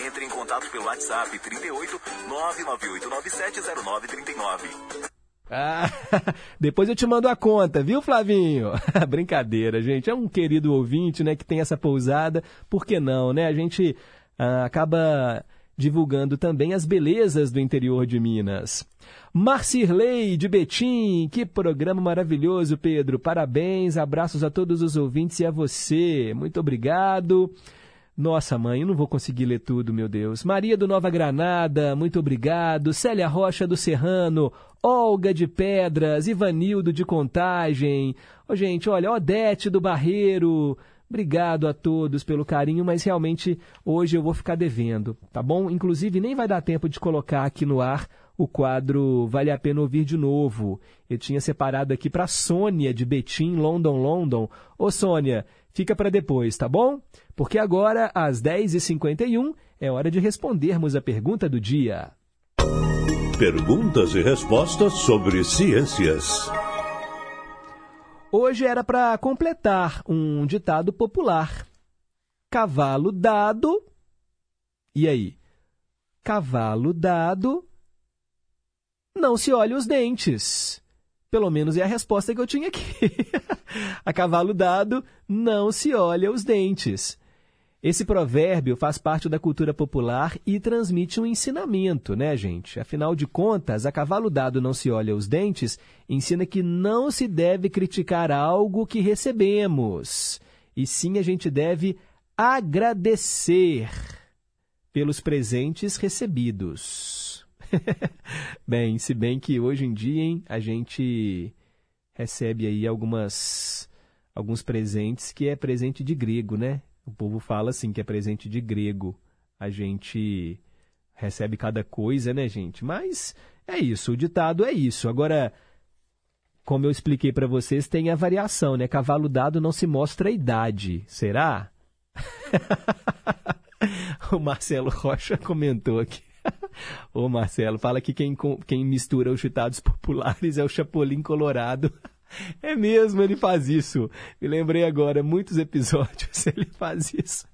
Entre em contato pelo WhatsApp 38 998970939. Ah, depois eu te mando a conta, viu, Flavinho? Brincadeira, gente. É um querido ouvinte, né, que tem essa pousada. Por que não, né? A gente ah, acaba divulgando também as belezas do interior de Minas. Marcirley de Betim, que programa maravilhoso, Pedro. Parabéns, abraços a todos os ouvintes e a você. Muito obrigado. Nossa, mãe, eu não vou conseguir ler tudo, meu Deus. Maria do Nova Granada, muito obrigado. Célia Rocha do Serrano, Olga de Pedras, Ivanildo de Contagem. Ô, gente, olha, Odete do Barreiro. Obrigado a todos pelo carinho, mas realmente hoje eu vou ficar devendo, tá bom? Inclusive, nem vai dar tempo de colocar aqui no ar o quadro Vale a Pena Ouvir de Novo. Eu tinha separado aqui para Sônia de Betim, London, London. Ô, Sônia, fica para depois, tá bom? Porque agora, às 10h51, é hora de respondermos a pergunta do dia. Perguntas e respostas sobre ciências. Hoje era para completar um ditado popular. Cavalo dado. E aí? Cavalo dado. Não se olha os dentes. Pelo menos é a resposta que eu tinha aqui. a cavalo dado, não se olha os dentes. Esse provérbio faz parte da cultura popular e transmite um ensinamento, né, gente? Afinal de contas, a cavalo dado não se olha os dentes ensina que não se deve criticar algo que recebemos, e sim a gente deve agradecer pelos presentes recebidos. bem, se bem que hoje em dia, hein, a gente recebe aí algumas alguns presentes que é presente de grego, né? O povo fala assim que é presente de grego. A gente recebe cada coisa, né, gente? Mas é isso, o ditado é isso. Agora, como eu expliquei para vocês, tem a variação, né? Cavalo dado não se mostra a idade. Será? o Marcelo Rocha comentou aqui. Ô Marcelo, fala que quem, quem mistura os ditados populares é o Chapolin Colorado. É mesmo, ele faz isso. Me lembrei agora, muitos episódios ele faz isso.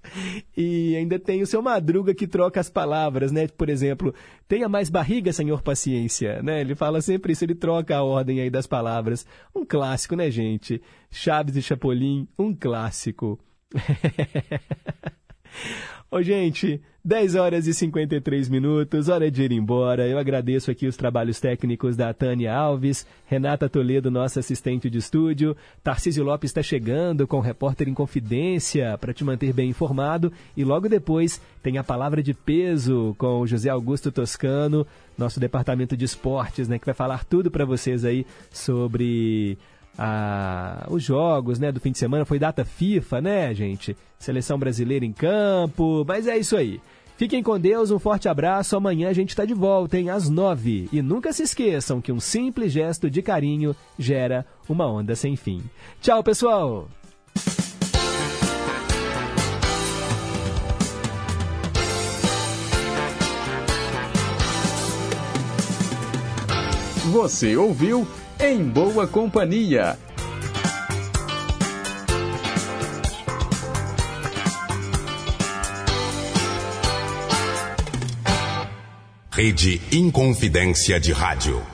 E ainda tem o seu Madruga que troca as palavras, né? Por exemplo, tenha mais barriga, senhor paciência, né? Ele fala sempre isso, ele troca a ordem aí das palavras. Um clássico, né, gente? Chaves e Chapolin, um clássico. Ô, gente, 10 horas e 53 minutos, hora de ir embora. Eu agradeço aqui os trabalhos técnicos da Tânia Alves, Renata Toledo, nossa assistente de estúdio, Tarcísio Lopes está chegando com o Repórter em Confidência para te manter bem informado e logo depois tem a palavra de peso com o José Augusto Toscano, nosso departamento de esportes, né, que vai falar tudo para vocês aí sobre a, os jogos né, do fim de semana. Foi data FIFA, né, gente? Seleção brasileira em campo. Mas é isso aí. Fiquem com Deus, um forte abraço. Amanhã a gente está de volta, hein, às nove. E nunca se esqueçam que um simples gesto de carinho gera uma onda sem fim. Tchau, pessoal! Você ouviu Em Boa Companhia. Rede Inconfidência de Rádio.